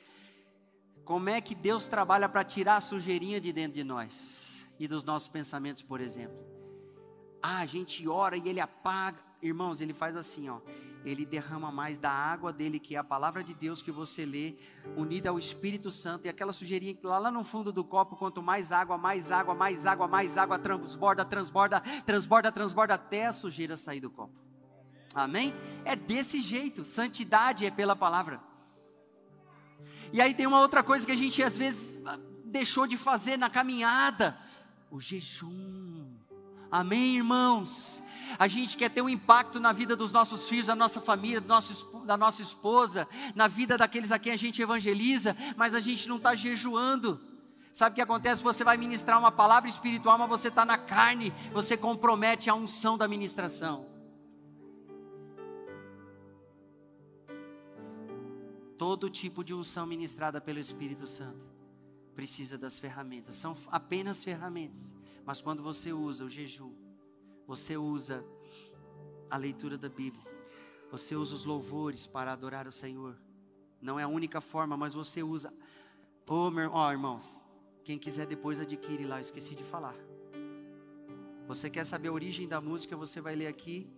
como é que Deus trabalha para tirar a sujeirinha de dentro de nós e dos nossos pensamentos, por exemplo? Ah, a gente ora e ele apaga. Irmãos, ele faz assim, ó. Ele derrama mais da água dele, que é a palavra de Deus que você lê, unida ao Espírito Santo, e aquela sujeirinha que lá, lá no fundo do copo, quanto mais água, mais água, mais água, mais água, transborda, transborda, transborda, transborda, até a sujeira sair do copo. Amém? É desse jeito. Santidade é pela palavra. E aí tem uma outra coisa que a gente às vezes ah, deixou de fazer na caminhada: o jejum. Amém, irmãos? A gente quer ter um impacto na vida dos nossos filhos, da nossa família, nosso, da nossa esposa, na vida daqueles a quem a gente evangeliza, mas a gente não está jejuando. Sabe o que acontece? Você vai ministrar uma palavra espiritual, mas você está na carne, você compromete a unção da ministração. Todo tipo de unção ministrada pelo Espírito Santo precisa das ferramentas, são apenas ferramentas. Mas quando você usa o jejum, você usa a leitura da Bíblia, você usa os louvores para adorar o Senhor. Não é a única forma, mas você usa. Pô, meu, ó, irmãos, quem quiser depois adquire lá, eu esqueci de falar. Você quer saber a origem da música, você vai ler aqui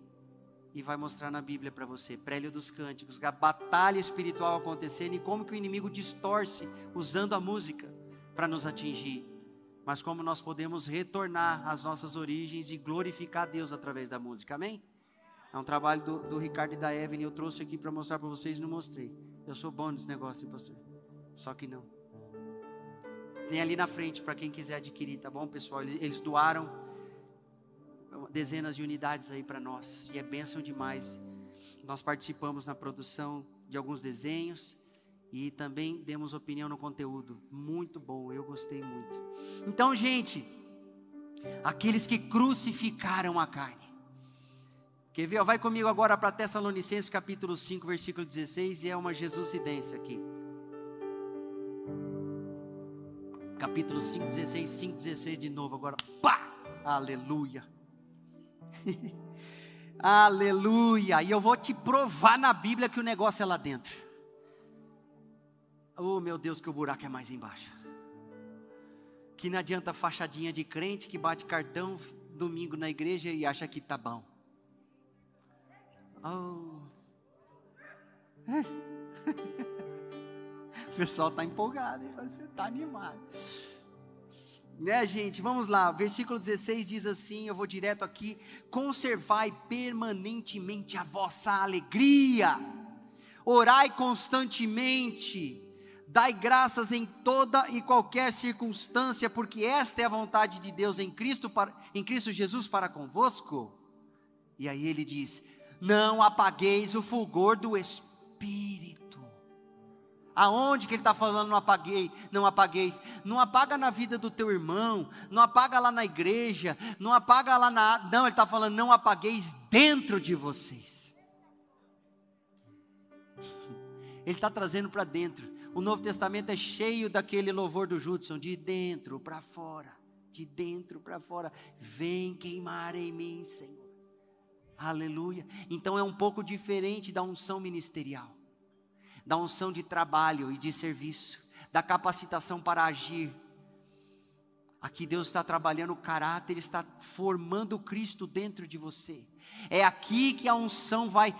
e vai mostrar na Bíblia para você, prélio dos cânticos, a batalha espiritual acontecendo e como que o inimigo distorce usando a música para nos atingir. Mas como nós podemos retornar às nossas origens e glorificar Deus através da música, amém? É um trabalho do, do Ricardo e da Evelyn, eu trouxe aqui para mostrar para vocês não mostrei. Eu sou bom nesse negócio, pastor? Só que não. Tem ali na frente para quem quiser adquirir, tá bom, pessoal? Eles, eles doaram dezenas de unidades aí para nós, e é bênção demais. Nós participamos na produção de alguns desenhos e também demos opinião no conteúdo. Muito bom, eu gostei muito. Então, gente, aqueles que crucificaram a carne. Quer ver? Vai comigo agora para Tessalonicenses capítulo 5, versículo 16, e é uma Jesusidência aqui. Capítulo 5, 16, 5, 16 de novo agora. Pá! Aleluia. (laughs) Aleluia. E eu vou te provar na Bíblia que o negócio é lá dentro. Oh, meu Deus, que o buraco é mais embaixo. Que não adianta fachadinha de crente que bate cartão domingo na igreja e acha que tá bom. Oh. (laughs) O pessoal está empolgado, hein? você está animado. Né, gente? Vamos lá. Versículo 16 diz assim: eu vou direto aqui. Conservai permanentemente a vossa alegria, orai constantemente, dai graças em toda e qualquer circunstância, porque esta é a vontade de Deus em Cristo, para, em Cristo Jesus para convosco. E aí ele diz: Não apagueis o fulgor do Espírito. Aonde que ele está falando não apaguei, não apagueis? Não apaga na vida do teu irmão, não apaga lá na igreja, não apaga lá na. Não, ele está falando, não apagueis dentro de vocês. (laughs) Ele está trazendo para dentro. O Novo Testamento é cheio daquele louvor do Judson, de dentro para fora, de dentro para fora. Vem queimar em mim, Senhor. Aleluia. Então é um pouco diferente da unção ministerial da unção de trabalho e de serviço, da capacitação para agir. Aqui Deus está trabalhando o caráter, está formando Cristo dentro de você. É aqui que a unção vai,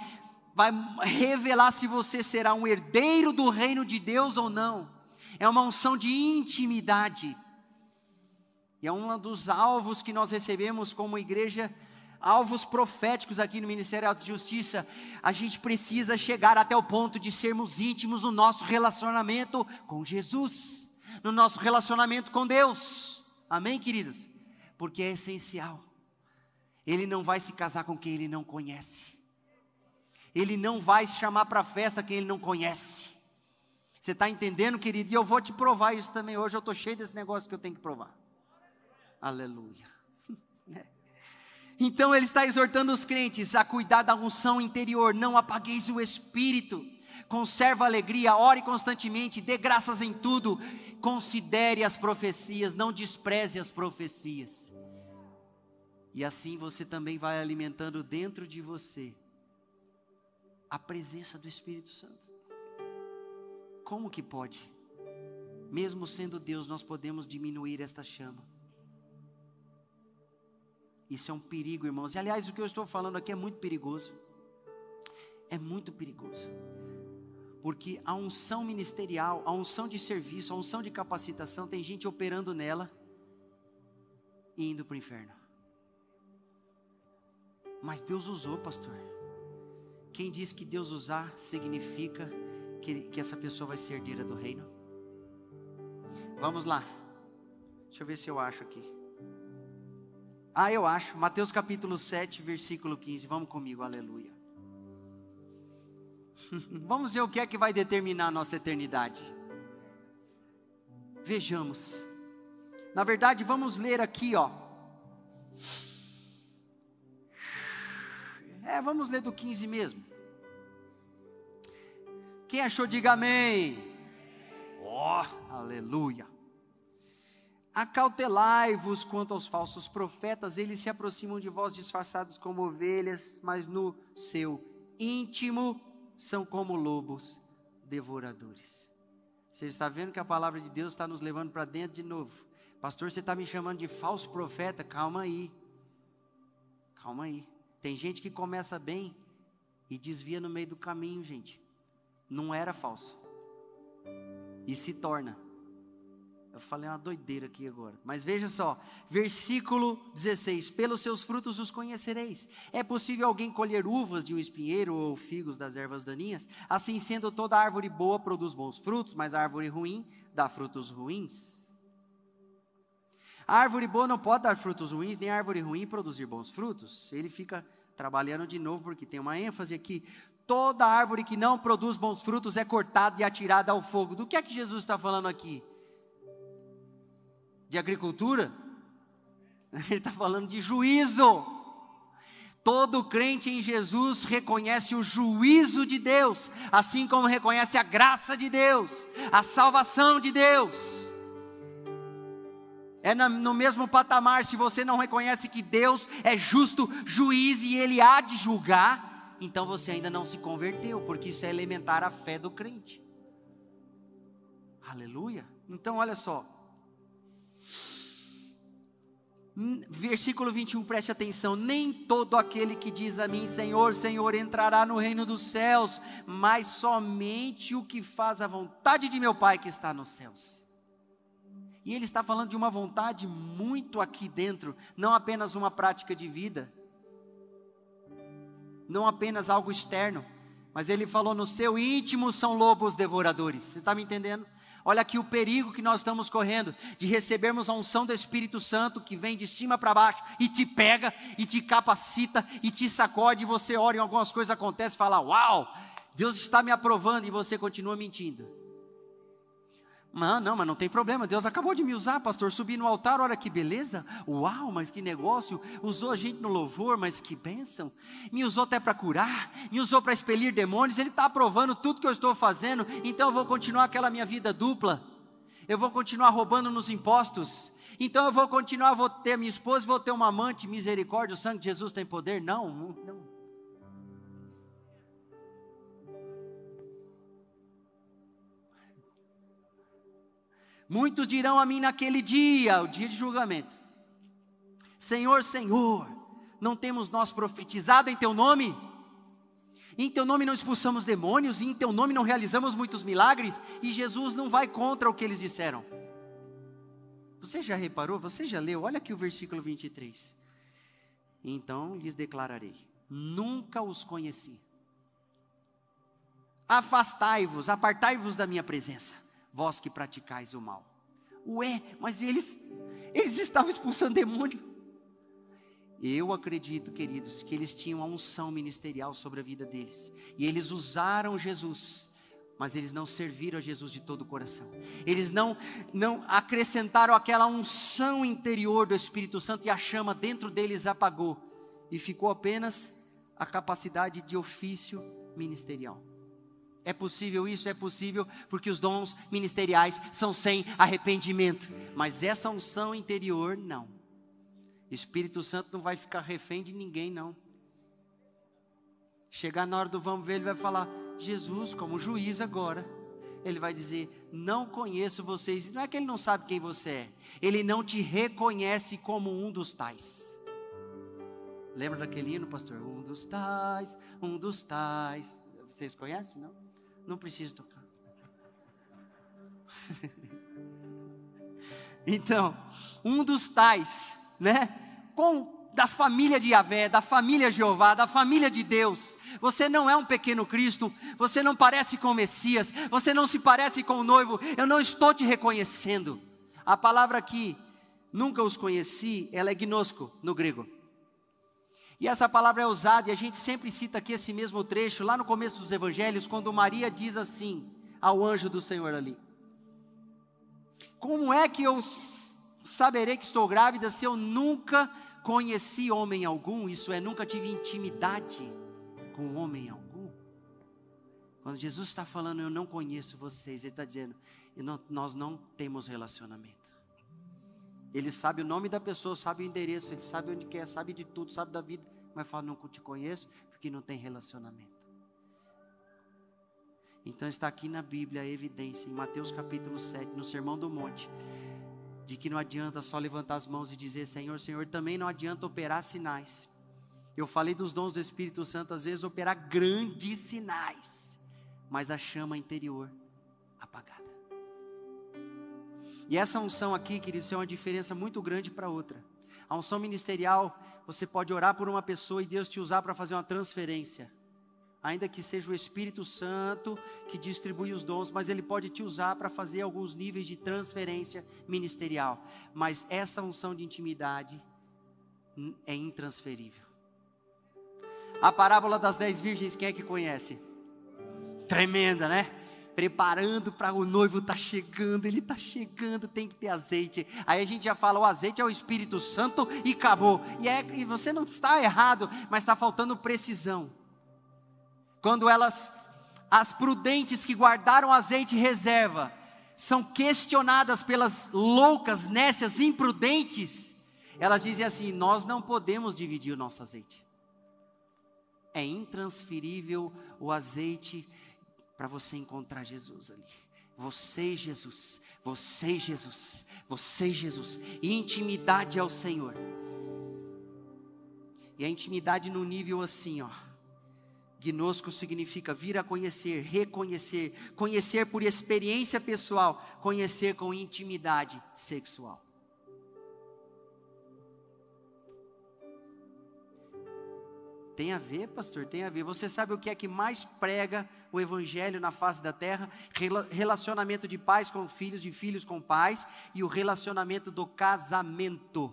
vai revelar se você será um herdeiro do reino de Deus ou não. É uma unção de intimidade. E é um dos alvos que nós recebemos como igreja alvos proféticos aqui no Ministério de Justiça, a gente precisa chegar até o ponto de sermos íntimos no nosso relacionamento com Jesus, no nosso relacionamento com Deus. Amém, queridos? Porque é essencial. Ele não vai se casar com quem ele não conhece. Ele não vai se chamar para a festa quem ele não conhece. Você está entendendo, querido? E eu vou te provar isso também. Hoje eu estou cheio desse negócio que eu tenho que provar. Aleluia. (laughs) Então ele está exortando os crentes a cuidar da unção interior, não apagueis o espírito. Conserva a alegria, ore constantemente, dê graças em tudo, considere as profecias, não despreze as profecias. E assim você também vai alimentando dentro de você a presença do Espírito Santo. Como que pode? Mesmo sendo Deus, nós podemos diminuir esta chama. Isso é um perigo, irmãos. E aliás, o que eu estou falando aqui é muito perigoso. É muito perigoso. Porque a unção ministerial, a unção de serviço, a unção de capacitação, tem gente operando nela e indo para o inferno. Mas Deus usou, pastor. Quem diz que Deus usar significa que, que essa pessoa vai ser herdeira do reino? Vamos lá. Deixa eu ver se eu acho aqui. Ah, eu acho. Mateus capítulo 7, versículo 15. Vamos comigo, aleluia. (laughs) Vamos ver o que é que vai determinar a nossa eternidade. Vejamos. Na verdade, vamos ler aqui, ó. É, vamos ler do 15 mesmo. Quem achou, diga amém. Ó, oh, aleluia. Acautelai-vos quanto aos falsos profetas, eles se aproximam de vós disfarçados como ovelhas, mas no seu íntimo são como lobos devoradores. Você está vendo que a palavra de Deus está nos levando para dentro de novo. Pastor, você está me chamando de falso profeta? Calma aí. Calma aí. Tem gente que começa bem e desvia no meio do caminho, gente. Não era falso. E se torna. Eu falei uma doideira aqui agora. Mas veja só, versículo 16: Pelos seus frutos os conhecereis. É possível alguém colher uvas de um espinheiro ou figos das ervas daninhas? Assim sendo, toda árvore boa produz bons frutos, mas a árvore ruim dá frutos ruins. A árvore boa não pode dar frutos ruins, nem a árvore ruim produzir bons frutos. Ele fica trabalhando de novo, porque tem uma ênfase aqui. Toda árvore que não produz bons frutos é cortada e atirada ao fogo. Do que é que Jesus está falando aqui? de agricultura, (laughs) ele está falando de juízo. Todo crente em Jesus reconhece o juízo de Deus, assim como reconhece a graça de Deus, a salvação de Deus. É no mesmo patamar, se você não reconhece que Deus é justo juiz e Ele há de julgar, então você ainda não se converteu, porque isso é elementar a fé do crente. Aleluia. Então, olha só, Versículo 21, preste atenção: nem todo aquele que diz a mim, Senhor, Senhor, entrará no reino dos céus, mas somente o que faz a vontade de meu Pai que está nos céus. E ele está falando de uma vontade muito aqui dentro, não apenas uma prática de vida, não apenas algo externo, mas ele falou: no seu íntimo são lobos devoradores. Você está me entendendo? Olha aqui o perigo que nós estamos correndo de recebermos a unção do Espírito Santo que vem de cima para baixo e te pega e te capacita e te sacode e você ora e algumas coisas acontecem e fala: "Uau! Deus está me aprovando" e você continua mentindo. Não, não, mas não tem problema. Deus acabou de me usar, pastor. Subi no altar, olha que beleza. Uau, mas que negócio. Usou a gente no louvor, mas que bênção. Me usou até para curar, me usou para expelir demônios. Ele está aprovando tudo que eu estou fazendo. Então eu vou continuar aquela minha vida dupla. Eu vou continuar roubando nos impostos. Então eu vou continuar, vou ter minha esposa, vou ter uma amante. Misericórdia, o sangue de Jesus tem poder? Não, não. Muitos dirão a mim naquele dia, o dia de julgamento: Senhor, Senhor, não temos nós profetizado em teu nome? Em teu nome não expulsamos demônios, e em teu nome não realizamos muitos milagres, e Jesus não vai contra o que eles disseram. Você já reparou? Você já leu? Olha aqui o versículo 23. Então lhes declararei: Nunca os conheci. Afastai-vos, apartai-vos da minha presença vós que praticais o mal. Ué, mas eles, eles estavam expulsando demônio. Eu acredito, queridos, que eles tinham a unção ministerial sobre a vida deles. E eles usaram Jesus, mas eles não serviram a Jesus de todo o coração. Eles não, não acrescentaram aquela unção interior do Espírito Santo e a chama dentro deles apagou. E ficou apenas a capacidade de ofício ministerial. É possível isso? É possível, porque os dons ministeriais são sem arrependimento. Mas essa unção interior, não. Espírito Santo não vai ficar refém de ninguém, não. Chegar na hora do vamos ver, ele vai falar: Jesus, como juiz agora, ele vai dizer: Não conheço vocês. Não é que ele não sabe quem você é, ele não te reconhece como um dos tais. Lembra daquele hino, pastor? Um dos tais, um dos tais. Vocês conhecem, não? Não preciso tocar. (laughs) então, um dos tais, né? Com da família de Yahvé, da família Jeová, da família de Deus. Você não é um pequeno Cristo, você não parece com o Messias, você não se parece com o noivo, eu não estou te reconhecendo. A palavra aqui, nunca os conheci, ela é gnosco no grego. E essa palavra é usada, e a gente sempre cita aqui esse mesmo trecho, lá no começo dos evangelhos, quando Maria diz assim ao anjo do Senhor ali: Como é que eu saberei que estou grávida se eu nunca conheci homem algum? Isso é, nunca tive intimidade com homem algum? Quando Jesus está falando, eu não conheço vocês, Ele está dizendo, nós não temos relacionamento. Ele sabe o nome da pessoa, sabe o endereço, ele sabe onde quer, sabe de tudo, sabe da vida, mas fala: Não te conheço, porque não tem relacionamento. Então está aqui na Bíblia a evidência, em Mateus capítulo 7, no Sermão do Monte, de que não adianta só levantar as mãos e dizer Senhor, Senhor, também não adianta operar sinais. Eu falei dos dons do Espírito Santo, às vezes operar grandes sinais, mas a chama interior apagada. E essa unção aqui, queridos, é uma diferença muito grande para outra. A unção ministerial, você pode orar por uma pessoa e Deus te usar para fazer uma transferência. Ainda que seja o Espírito Santo que distribui os dons, mas ele pode te usar para fazer alguns níveis de transferência ministerial. Mas essa unção de intimidade é intransferível. A parábola das dez virgens, quem é que conhece? Tremenda, né? Preparando para o noivo tá chegando, ele tá chegando, tem que ter azeite. Aí a gente já fala, o azeite é o Espírito Santo e acabou. E, é, e você não está errado, mas está faltando precisão. Quando elas, as prudentes que guardaram azeite reserva, são questionadas pelas loucas, nécias, imprudentes, elas dizem assim: nós não podemos dividir o nosso azeite. É intransferível o azeite para você encontrar Jesus ali. Você Jesus, você Jesus, você Jesus. Intimidade ao Senhor. E a intimidade no nível assim, ó. Gnosco significa vir a conhecer, reconhecer, conhecer por experiência pessoal, conhecer com intimidade sexual. Tem a ver, pastor, tem a ver. Você sabe o que é que mais prega o evangelho na face da terra? Relacionamento de pais com filhos, de filhos com pais e o relacionamento do casamento.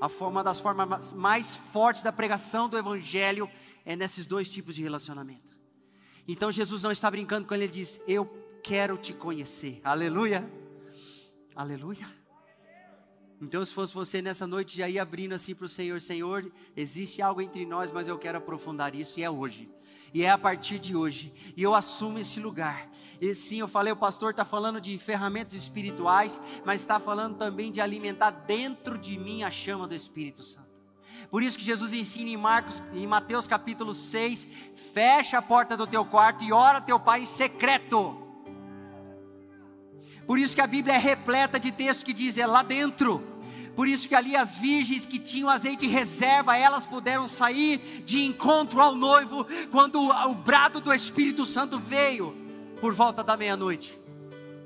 A forma das formas mais fortes da pregação do evangelho é nesses dois tipos de relacionamento. Então Jesus não está brincando ele, ele diz: "Eu quero te conhecer". Aleluia. Aleluia. Então, se fosse você nessa noite, já ia abrindo assim para o Senhor: Senhor, existe algo entre nós, mas eu quero aprofundar isso, e é hoje. E é a partir de hoje. E eu assumo esse lugar. E sim, eu falei, o pastor está falando de ferramentas espirituais, mas está falando também de alimentar dentro de mim a chama do Espírito Santo. Por isso que Jesus ensina em Marcos, em Mateus capítulo 6, fecha a porta do teu quarto e ora teu pai em secreto. Por isso que a Bíblia é repleta de textos que diz é lá dentro. Por isso que ali as virgens que tinham azeite reserva, elas puderam sair de encontro ao noivo quando o brado do Espírito Santo veio por volta da meia-noite.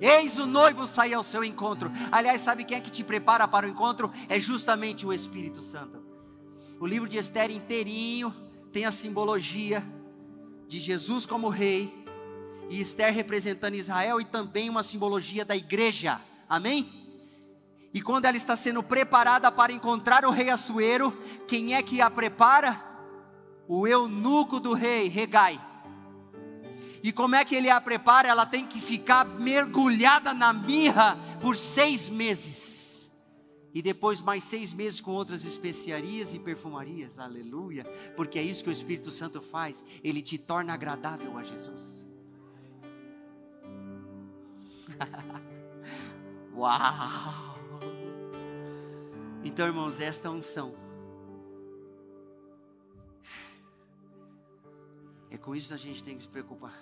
Eis o noivo sair ao seu encontro. Aliás, sabe quem é que te prepara para o encontro? É justamente o Espírito Santo. O livro de Esther inteirinho tem a simbologia de Jesus como rei e Esther representando Israel e também uma simbologia da igreja. Amém? E quando ela está sendo preparada para encontrar o rei Assuero, quem é que a prepara? O eunuco do rei, Regai. E como é que ele a prepara? Ela tem que ficar mergulhada na mirra por seis meses. E depois mais seis meses com outras especiarias e perfumarias, aleluia, porque é isso que o Espírito Santo faz, ele te torna agradável a Jesus. (laughs) Uau! Então, irmãos, esta unção. É com isso que a gente tem que se preocupar.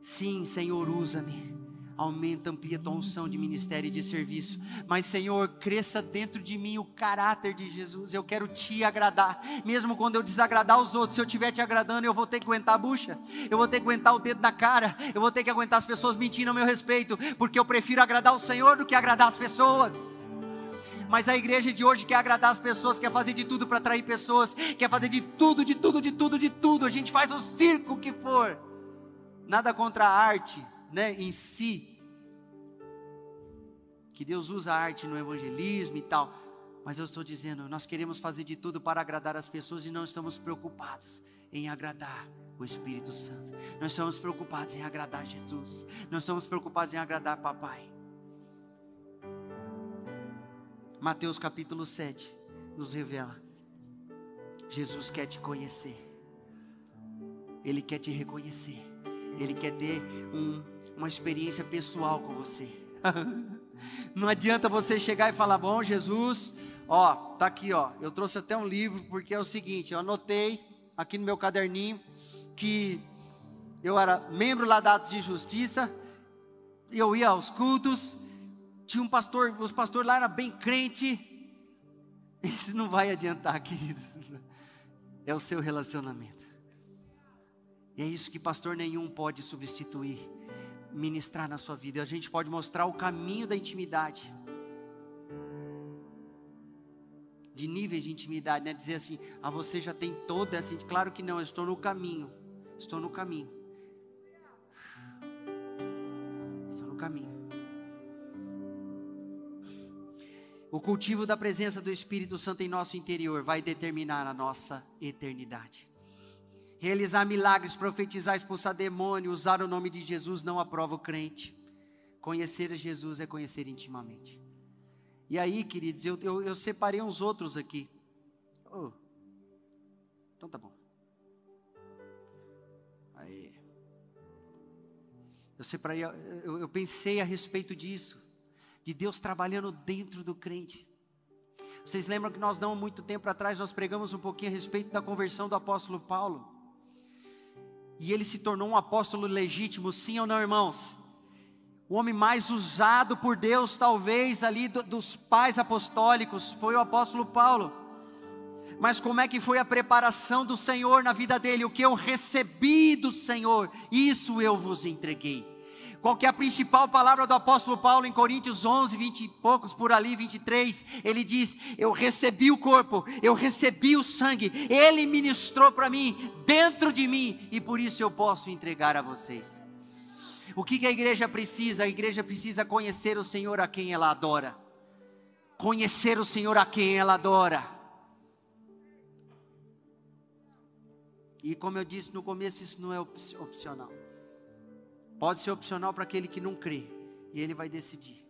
Sim, Senhor, usa-me. Aumenta, amplia tua unção de ministério e de serviço. Mas, Senhor, cresça dentro de mim o caráter de Jesus. Eu quero te agradar. Mesmo quando eu desagradar os outros, se eu estiver te agradando, eu vou ter que aguentar a bucha. Eu vou ter que aguentar o dedo na cara. Eu vou ter que aguentar as pessoas mentindo a meu respeito. Porque eu prefiro agradar o Senhor do que agradar as pessoas mas a igreja de hoje quer agradar as pessoas, quer fazer de tudo para atrair pessoas, quer fazer de tudo, de tudo, de tudo, de tudo. A gente faz o circo que for. Nada contra a arte, né, em si. Que Deus usa a arte no evangelismo e tal. Mas eu estou dizendo, nós queremos fazer de tudo para agradar as pessoas e não estamos preocupados em agradar o Espírito Santo. Nós estamos preocupados em agradar Jesus. Nós estamos preocupados em agradar Papai. Mateus capítulo 7 nos revela: Jesus quer te conhecer, Ele quer te reconhecer, Ele quer ter um, uma experiência pessoal com você. (laughs) Não adianta você chegar e falar: Bom, Jesus, ó, tá aqui, ó. Eu trouxe até um livro porque é o seguinte: eu anotei aqui no meu caderninho que eu era membro lá da Atos de Justiça, eu ia aos cultos, tinha um pastor, os pastores lá eram bem crente. (laughs) Isso não vai adiantar, (laughs) queridos. É o seu relacionamento. E é isso que pastor nenhum pode substituir, ministrar na sua vida. A gente pode mostrar o caminho da intimidade. De níveis de intimidade, né? Dizer assim, ah, você já tem toda essa. Claro que não, eu estou no caminho. Estou no caminho. Estou no caminho. O cultivo da presença do Espírito Santo em nosso interior vai determinar a nossa eternidade. Realizar milagres, profetizar, expulsar demônio, usar o nome de Jesus não aprova o crente. Conhecer Jesus é conhecer intimamente. E aí, queridos, eu, eu, eu separei uns outros aqui. Oh. Então tá bom. Aí. Eu separei, eu, eu pensei a respeito disso de Deus trabalhando dentro do crente. Vocês lembram que nós não muito tempo atrás nós pregamos um pouquinho a respeito da conversão do apóstolo Paulo? E ele se tornou um apóstolo legítimo, sim ou não, irmãos? O homem mais usado por Deus, talvez ali do, dos pais apostólicos, foi o apóstolo Paulo. Mas como é que foi a preparação do Senhor na vida dele? O que eu recebi do Senhor, isso eu vos entreguei. Qual que é a principal palavra do apóstolo Paulo em Coríntios 11, 20 e poucos por ali, 23? Ele diz: Eu recebi o corpo, eu recebi o sangue, ele ministrou para mim, dentro de mim, e por isso eu posso entregar a vocês. O que, que a igreja precisa? A igreja precisa conhecer o Senhor a quem ela adora. Conhecer o Senhor a quem ela adora. E como eu disse no começo, isso não é opcional. Pode ser opcional para aquele que não crê, e ele vai decidir.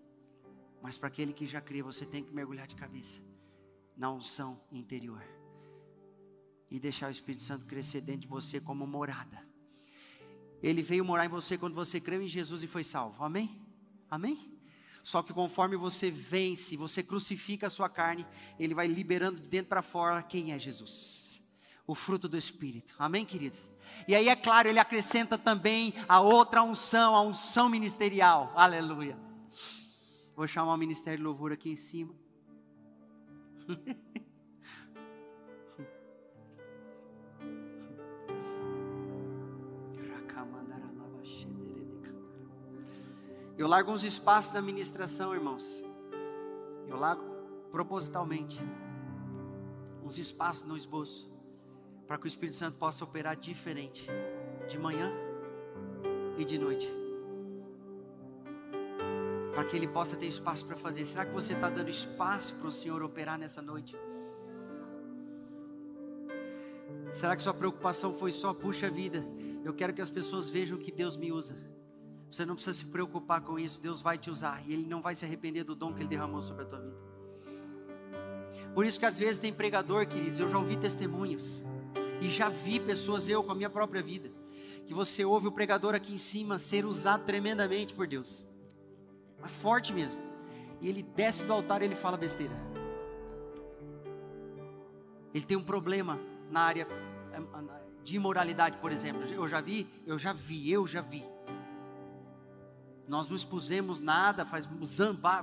Mas para aquele que já crê, você tem que mergulhar de cabeça na unção interior e deixar o Espírito Santo crescer dentro de você como morada. Ele veio morar em você quando você creu em Jesus e foi salvo. Amém? Amém? Só que conforme você vence, você crucifica a sua carne, ele vai liberando de dentro para fora quem é Jesus o fruto do Espírito. Amém, queridos? E aí, é claro, ele acrescenta também a outra unção, a unção ministerial. Aleluia. Vou chamar o ministério de louvor aqui em cima. Eu largo uns espaços da ministração, irmãos. Eu largo propositalmente uns espaços no esboço para que o Espírito Santo possa operar diferente, de manhã e de noite, para que Ele possa ter espaço para fazer. Será que você está dando espaço para o Senhor operar nessa noite? Será que sua preocupação foi só, puxa vida, eu quero que as pessoas vejam que Deus me usa. Você não precisa se preocupar com isso, Deus vai te usar e Ele não vai se arrepender do dom que Ele derramou sobre a tua vida. Por isso que às vezes tem pregador, queridos, eu já ouvi testemunhos e já vi pessoas, eu com a minha própria vida, que você ouve o pregador aqui em cima ser usado tremendamente por Deus, mas forte mesmo. E ele desce do altar e ele fala besteira. Ele tem um problema na área de imoralidade, por exemplo. Eu já vi, eu já vi, eu já vi. Nós não expusemos nada, faz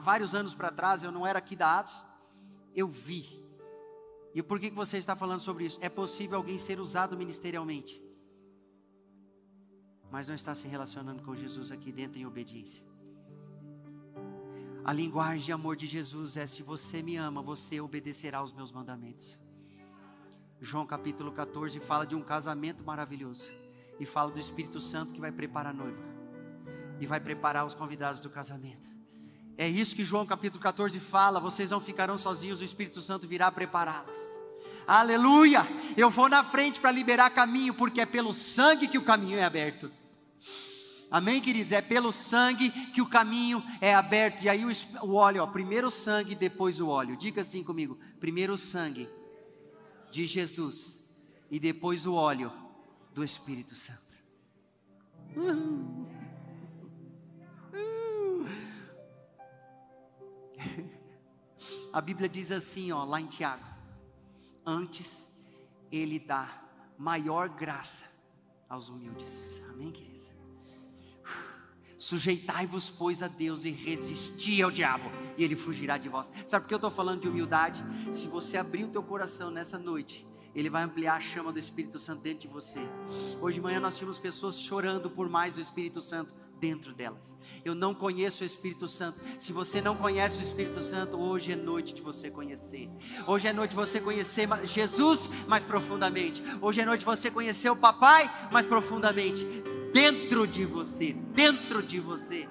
vários anos para trás, eu não era aqui da Atos. Eu vi e por que você está falando sobre isso? É possível alguém ser usado ministerialmente, mas não está se relacionando com Jesus aqui dentro em obediência. A linguagem de amor de Jesus é: se você me ama, você obedecerá aos meus mandamentos. João capítulo 14 fala de um casamento maravilhoso e fala do Espírito Santo que vai preparar a noiva e vai preparar os convidados do casamento. É isso que João capítulo 14 fala: vocês não ficarão sozinhos, o Espírito Santo virá prepará-las. Aleluia! Eu vou na frente para liberar caminho, porque é pelo sangue que o caminho é aberto. Amém, queridos? É pelo sangue que o caminho é aberto. E aí o, o óleo, ó, primeiro o sangue, depois o óleo. Diga assim comigo: primeiro o sangue de Jesus, e depois o óleo do Espírito Santo. Uhum. A Bíblia diz assim, ó, lá em Tiago: Antes ele dá maior graça aos humildes. Amém, queridos? Sujeitai-vos, pois, a Deus e resisti ao diabo, e ele fugirá de vós. Sabe por que eu estou falando de humildade? Se você abrir o teu coração nessa noite, ele vai ampliar a chama do Espírito Santo dentro de você. Hoje de manhã nós tínhamos pessoas chorando por mais do Espírito Santo dentro delas. Eu não conheço o Espírito Santo. Se você não conhece o Espírito Santo, hoje é noite de você conhecer. Hoje é noite de você conhecer Jesus mais profundamente. Hoje é noite de você conhecer o papai mais profundamente dentro de você, dentro de você.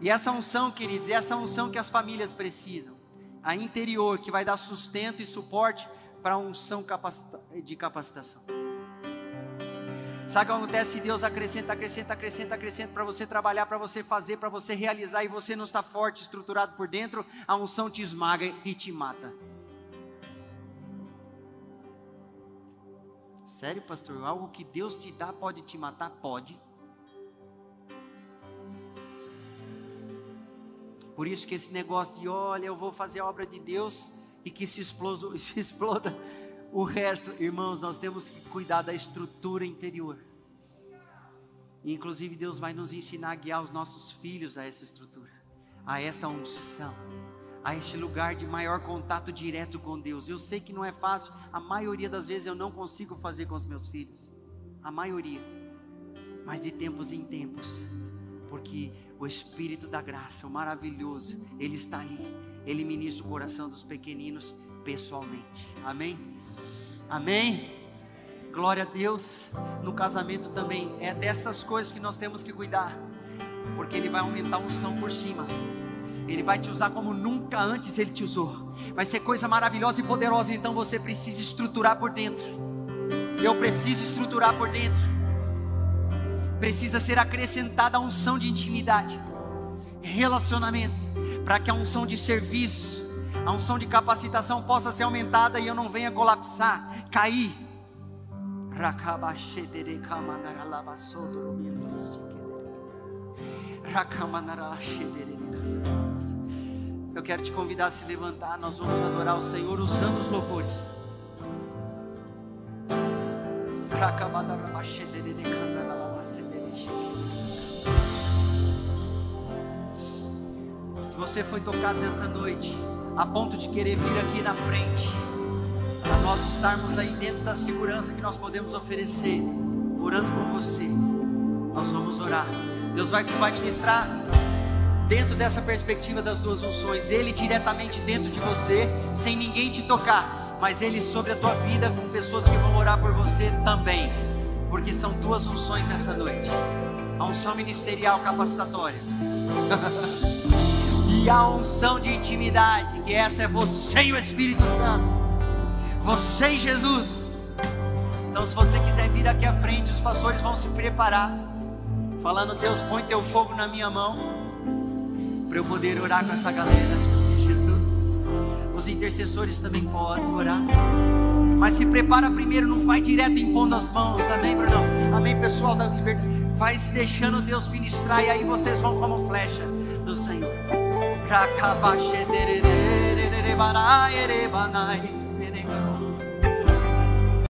E essa unção, queridos, é essa unção que as famílias precisam. A interior que vai dar sustento e suporte para a unção de capacitação. Sabe o que acontece? Deus acrescenta, acrescenta, acrescenta, acrescenta para você trabalhar, para você fazer, para você realizar, e você não está forte, estruturado por dentro, a unção te esmaga e te mata. Sério, pastor? Algo que Deus te dá pode te matar? Pode. Por isso que esse negócio de, olha, eu vou fazer a obra de Deus e que se, exploso, (laughs) se exploda o resto, irmãos, nós temos que cuidar da estrutura interior. E, inclusive, Deus vai nos ensinar a guiar os nossos filhos a essa estrutura, a esta unção, a este lugar de maior contato direto com Deus. Eu sei que não é fácil, a maioria das vezes eu não consigo fazer com os meus filhos, a maioria, mas de tempos em tempos, porque o Espírito da graça, o maravilhoso, Ele está aí, Ele ministra o coração dos pequeninos pessoalmente, amém? Amém? Glória a Deus. No casamento também é dessas coisas que nós temos que cuidar, porque Ele vai aumentar a unção por cima. Ele vai te usar como nunca antes Ele te usou. Vai ser coisa maravilhosa e poderosa. Então você precisa estruturar por dentro. Eu preciso estruturar por dentro. Precisa ser acrescentada a unção de intimidade, relacionamento, para que a unção de serviço, a unção de capacitação possa ser aumentada e eu não venha colapsar, cair. Eu quero te convidar a se levantar, nós vamos adorar o Senhor usando os louvores. Se você foi tocado nessa noite, a ponto de querer vir aqui na frente, para nós estarmos aí dentro da segurança que nós podemos oferecer, orando por você, nós vamos orar. Deus vai, vai ministrar dentro dessa perspectiva das duas unções, Ele diretamente dentro de você, sem ninguém te tocar, mas Ele sobre a tua vida, com pessoas que vão orar por você também, porque são duas unções nessa noite: a unção ministerial capacitatória. (laughs) e a unção de intimidade, que essa é você e o Espírito Santo, você e Jesus. Então, se você quiser vir aqui à frente, os pastores vão se preparar, falando: Deus, põe teu fogo na minha mão, para eu poder orar com essa galera. Jesus, os intercessores também podem orar. Mas se prepara primeiro, não vai direto impondo as mãos, amém, Bruno? Amém, pessoal da liberdade. Vai se deixando Deus ministrar, e aí vocês vão como flecha do Senhor. Rakabashe derere, barai, erebanai.